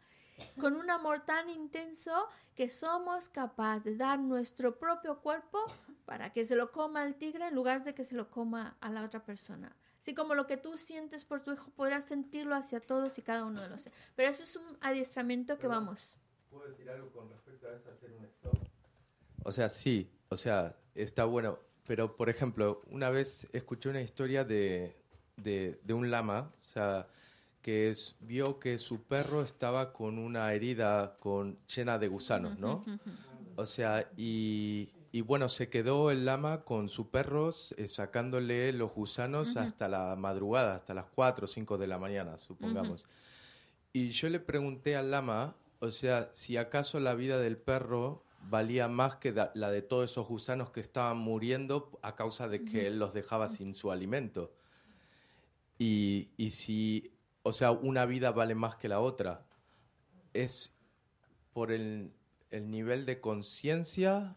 con un amor tan intenso que somos capaces de dar nuestro propio cuerpo para que se lo coma el tigre en lugar de que se lo coma a la otra persona. Así como lo que tú sientes por tu hijo, podrás sentirlo hacia todos y cada uno de los seres. Pero eso es un adiestramiento que vamos. ¿Puedo decir algo con respecto a eso, hacer un stop? O sea, sí, o sea, está bueno. Pero, por ejemplo, una vez escuché una historia de, de, de un lama, o sea, que es- vio que su perro estaba con una herida con, llena de gusanos, ¿no? O sea, y, y bueno, se quedó el lama con su perro eh, sacándole los gusanos hasta la madrugada, hasta las 4 o 5 de la mañana, supongamos. Y yo le pregunté al lama, o sea, si acaso la vida del perro valía más que la de todos esos gusanos que estaban muriendo a causa de que él los dejaba sin su alimento. Y, y si, o sea, una vida vale más que la otra. Es por el, el nivel de conciencia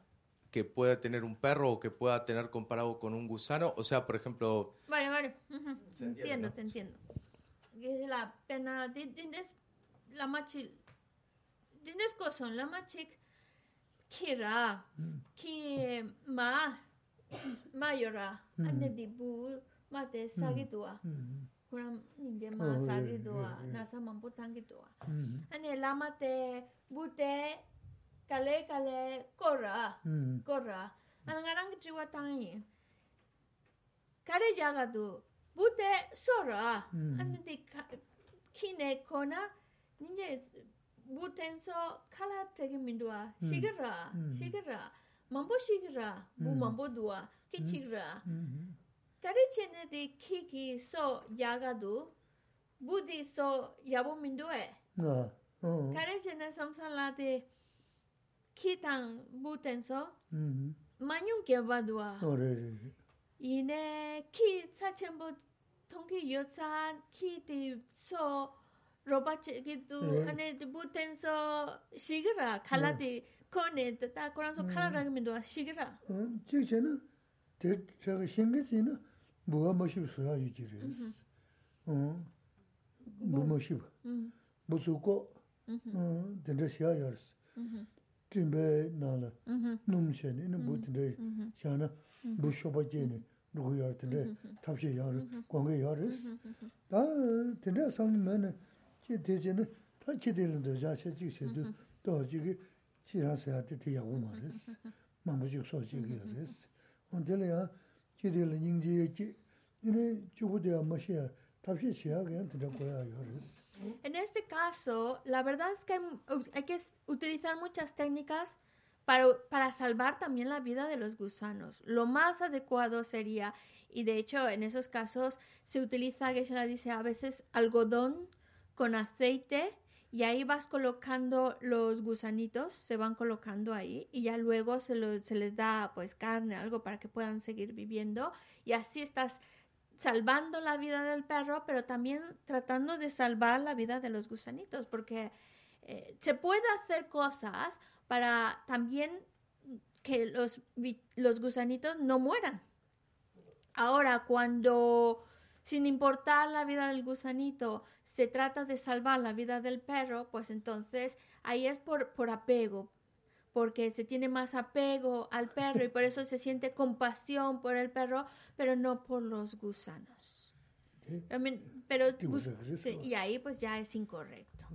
que puede tener un perro o que pueda tener comparado con un gusano. O sea, por ejemplo, Vale, vale. Entiendo, ¿no? te entiendo. Es la pena. Tienes la machi. tienes cosas la machik kira hmm. ki ma mayora hmm. ande dibu mate sagitua hmm. kuram ninge ma sagidwa oh, nasa mampu tangitua ane lama te bute kale kale kora kora anangarang chiwa tangi kare jaga du bute sora ande di kine kona ninge bu tenso kala tegi mindwa shigara shigara mambo shigara bu mambo duwa ki chigra kare chene de ki ki so yaga du bu di so yabo mindwe kare chene samsan la de ki tang bu tenso manyung keba duwa ine ki tsa chenpo tongki yotsa ki di so roba cheki tu ane bu tenso shigara khala di kone ta koran so khala rangi mindwa shigara chik che na te chaga shinga chi na buwa mashib suya yu jiri bu mashib bu suko dinda shiya yaris timbe nala num che ni bu dinda shiya na bu shoba che ni rugu yar dinda tabshi yar gwange yaris ta dinda sami mene 뭐 된다. 음. 샤나 무쇼바제네. 누구 열때 탑시 열 광고 열스. 다 된다 상면은 제 대제는 다 기대는데 자세지 세도 또 지금 지라서야 돼 야고 말했어. 망부지 소지기 열스. 언제래야 기대를 인지했지. 이네 주부대야 뭐시야. 탑시 시야게 된다 거야 열스. En este caso, la verdad es que hay, hay que s- utilizar muchas técnicas para, para salvar también la vida de los gusanos. Lo más adecuado sería, y de hecho en esos casos se utiliza, que se la dice a veces, algodón con aceite y ahí vas colocando los gusanitos, se van colocando ahí y ya luego se, los- se les da pues carne, algo para que puedan seguir viviendo y así estás salvando la vida del perro, pero también tratando de salvar la vida de los gusanitos, porque eh, se puede hacer cosas para también que los, los gusanitos no mueran. Ahora, cuando, sin importar la vida del gusanito, se trata de salvar la vida del perro, pues entonces ahí es por, por apego, porque se tiene más apego al perro y por eso se siente compasión por el perro, pero no por los gusanos. 네. I mean, pero sí, y ahí pues ya es incorrecto.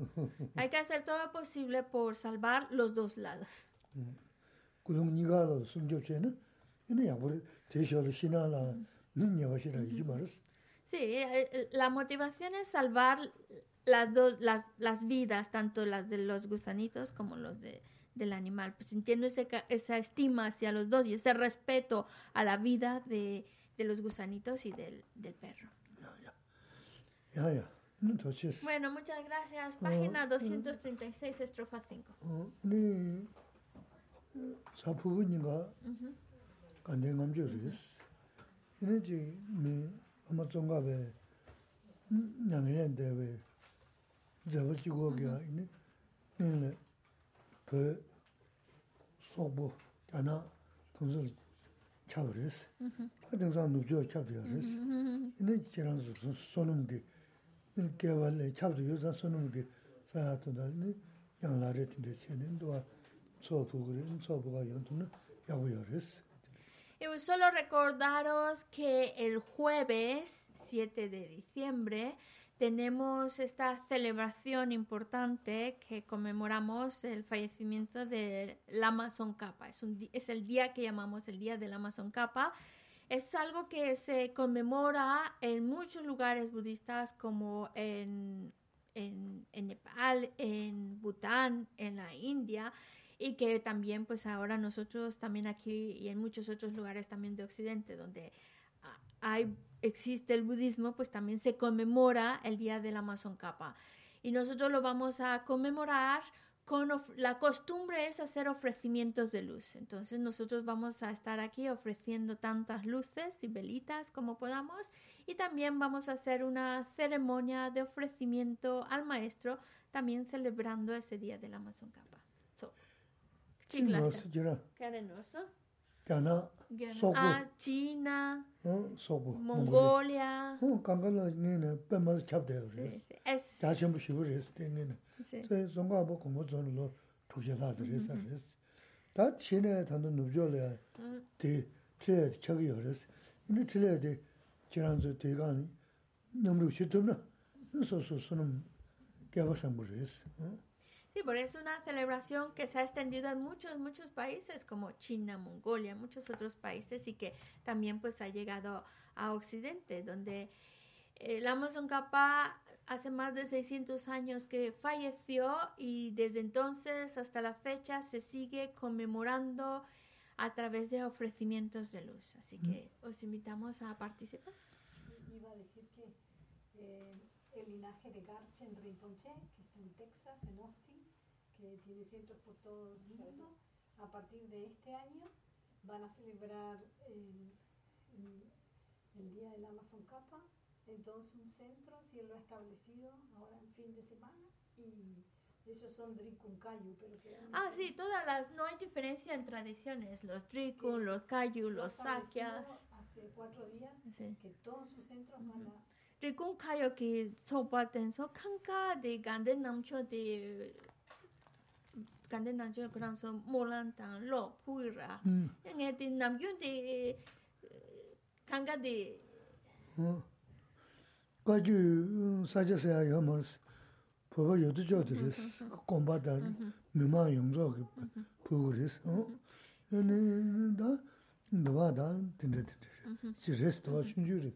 Hay que hacer todo lo posible por salvar los dos lados. Sí, eh, eh, la motivación es salvar las dos, las, las vidas, tanto las de los gusanitos como los de, del animal, pues sintiendo ese, esa estima hacia los dos y ese respeto a la vida de, de los gusanitos y del, del perro. Ya, ya. Entonces, bueno, muchas gracias. Página 236, estrofa 5. Uh, ni, 부분인가 간댕 감조스. 이네지 미 아마 종갑에 냥해인데 왜 저버지고가 이네. 네네. 그 소부 하나 동서 차버렸어. 하등산 누저 차버렸어. 이네 지랑서 손음게 개발에 차도 요자 손음게 사야도다니 양라레tin데 체는도 소부그린 소부가 연도는 야고여스. Y pues solo recordaros que el jueves 7 de diciembre tenemos esta celebración importante que conmemoramos el fallecimiento del Amazon Kappa. Es, un es el día que llamamos el Día del Amazon Kappa. Es algo que se conmemora en muchos lugares budistas como en, en, en Nepal, en Bután, en la India y que también pues ahora nosotros también aquí y en muchos otros lugares también de Occidente donde hay, existe el budismo pues también se conmemora el día del Amazon Kappa. Y nosotros lo vamos a conmemorar con la costumbre es hacer ofrecimientos de luz. Entonces nosotros vamos a estar aquí ofreciendo tantas luces y velitas como podamos y también vamos a hacer una ceremonia de ofrecimiento al maestro también celebrando ese día del Amazon Kappa Chiklas. Karen Rosso. Ghana, Sobu. Ah, China. Sobu. Mongolia. Hon kangala nina pemas chapdaya res. Es. Dashimbo shivu res nina. Se zonga abo kongo zonu lo tuja laza res res. Da chine tanda nubjo le di chile di chagiyo res. Ini chile di jiranzo di gani nyamru shitumna. Nso su sunum gyaba sambu res. Hmm. Sí, porque es una celebración que se ha extendido en muchos, muchos países como China, Mongolia, muchos otros países y que también pues ha llegado a Occidente, donde el Amazon Kappa hace más de 600 años que falleció y desde entonces hasta la fecha se sigue conmemorando a través de ofrecimientos de luz. Así que os invitamos a participar. Iba a decir que eh, el linaje de Garchen Rinpoche, que está en Texas, en Austin, que tiene centros por todo el mundo, a partir de este año van a celebrar el, el- Día del Amazon Kappa en todos sus centros y él lo ha establecido ahora en fin de semana y ellos son Drikunkayu, pero que Ah, sí, todas las, no hay diferencia en tradiciones, los Trikun, los ha los Sakyas. Hace cuatro días Sí. que todos sus centros van a Trikun Kayu ki sopaten so kanka de gande namcho de gande namcho kran so molan tan lo puira. 음. Nge de namgyun de kanka de 어. 가지 사자세야 야마스. 보고 여도 저들스. 콤바다 미만 용조 그 보고리스. 어. 얘는 다 너와다 된데. 지레스도 춘주리.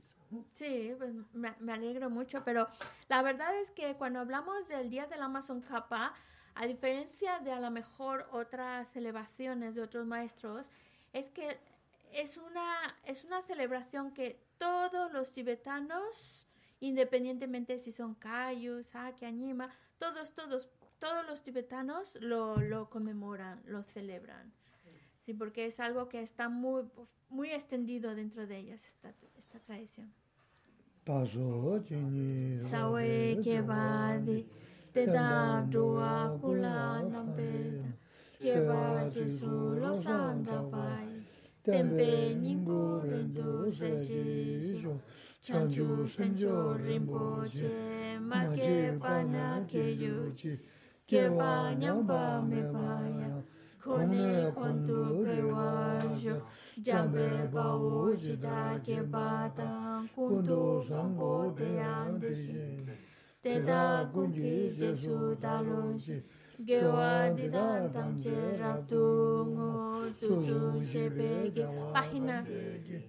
Sí, pues me, me alegro mucho, pero la verdad es que cuando hablamos del Día del Amazon Kappa, a diferencia de a lo mejor otras celebraciones de otros maestros, es que es una, es una celebración que todos los tibetanos, independientemente si son Kayu, Sakya, Nyima, todos, todos, todos los tibetanos lo, lo conmemoran, lo celebran. Sí, porque es algo que está muy, muy extendido dentro de ellos, esta, esta tradición. Peda doa kula nampe Keba jesu lo sandra pai Tempe nimbu rindu seshi sho. Chanchu senjo rinpo che Ma ke pana ke yu chi Keba nyamba me paya Kone kwantu prewa sho. Jambe bao jita keba tang Kundu sambo deyang deshi Teta kunki jesu talonshi, gewa dida tamche raptungo, tusu shepeke. Página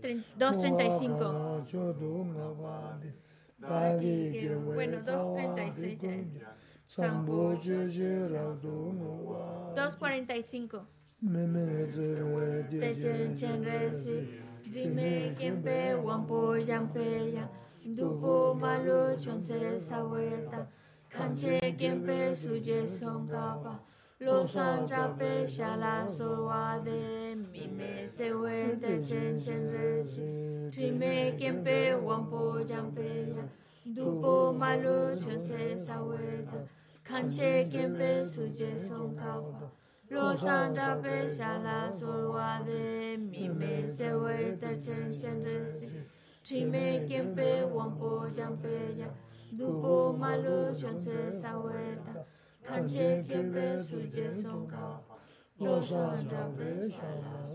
tre- 235. Bueno, 236 ya. Es. Sambo jeje radumo 245. Meme zero Techen chen resi, dime kempe wampo yampe ya, dupo malo chonse saweta, kanche kempe suje songkapa, lo santrape shala sorwade, mime sewe techen chen resi, dime kempe wampo yampe ya, dupo malo chonse saweta, kanche kempe suje songkapa, lo sandra pe shala solwa de mi me se we ta chen chen re Trime kempe wampo jampeya, dupo malu shonse saweta, kanche kempe suje sonka, yosan jampe shalas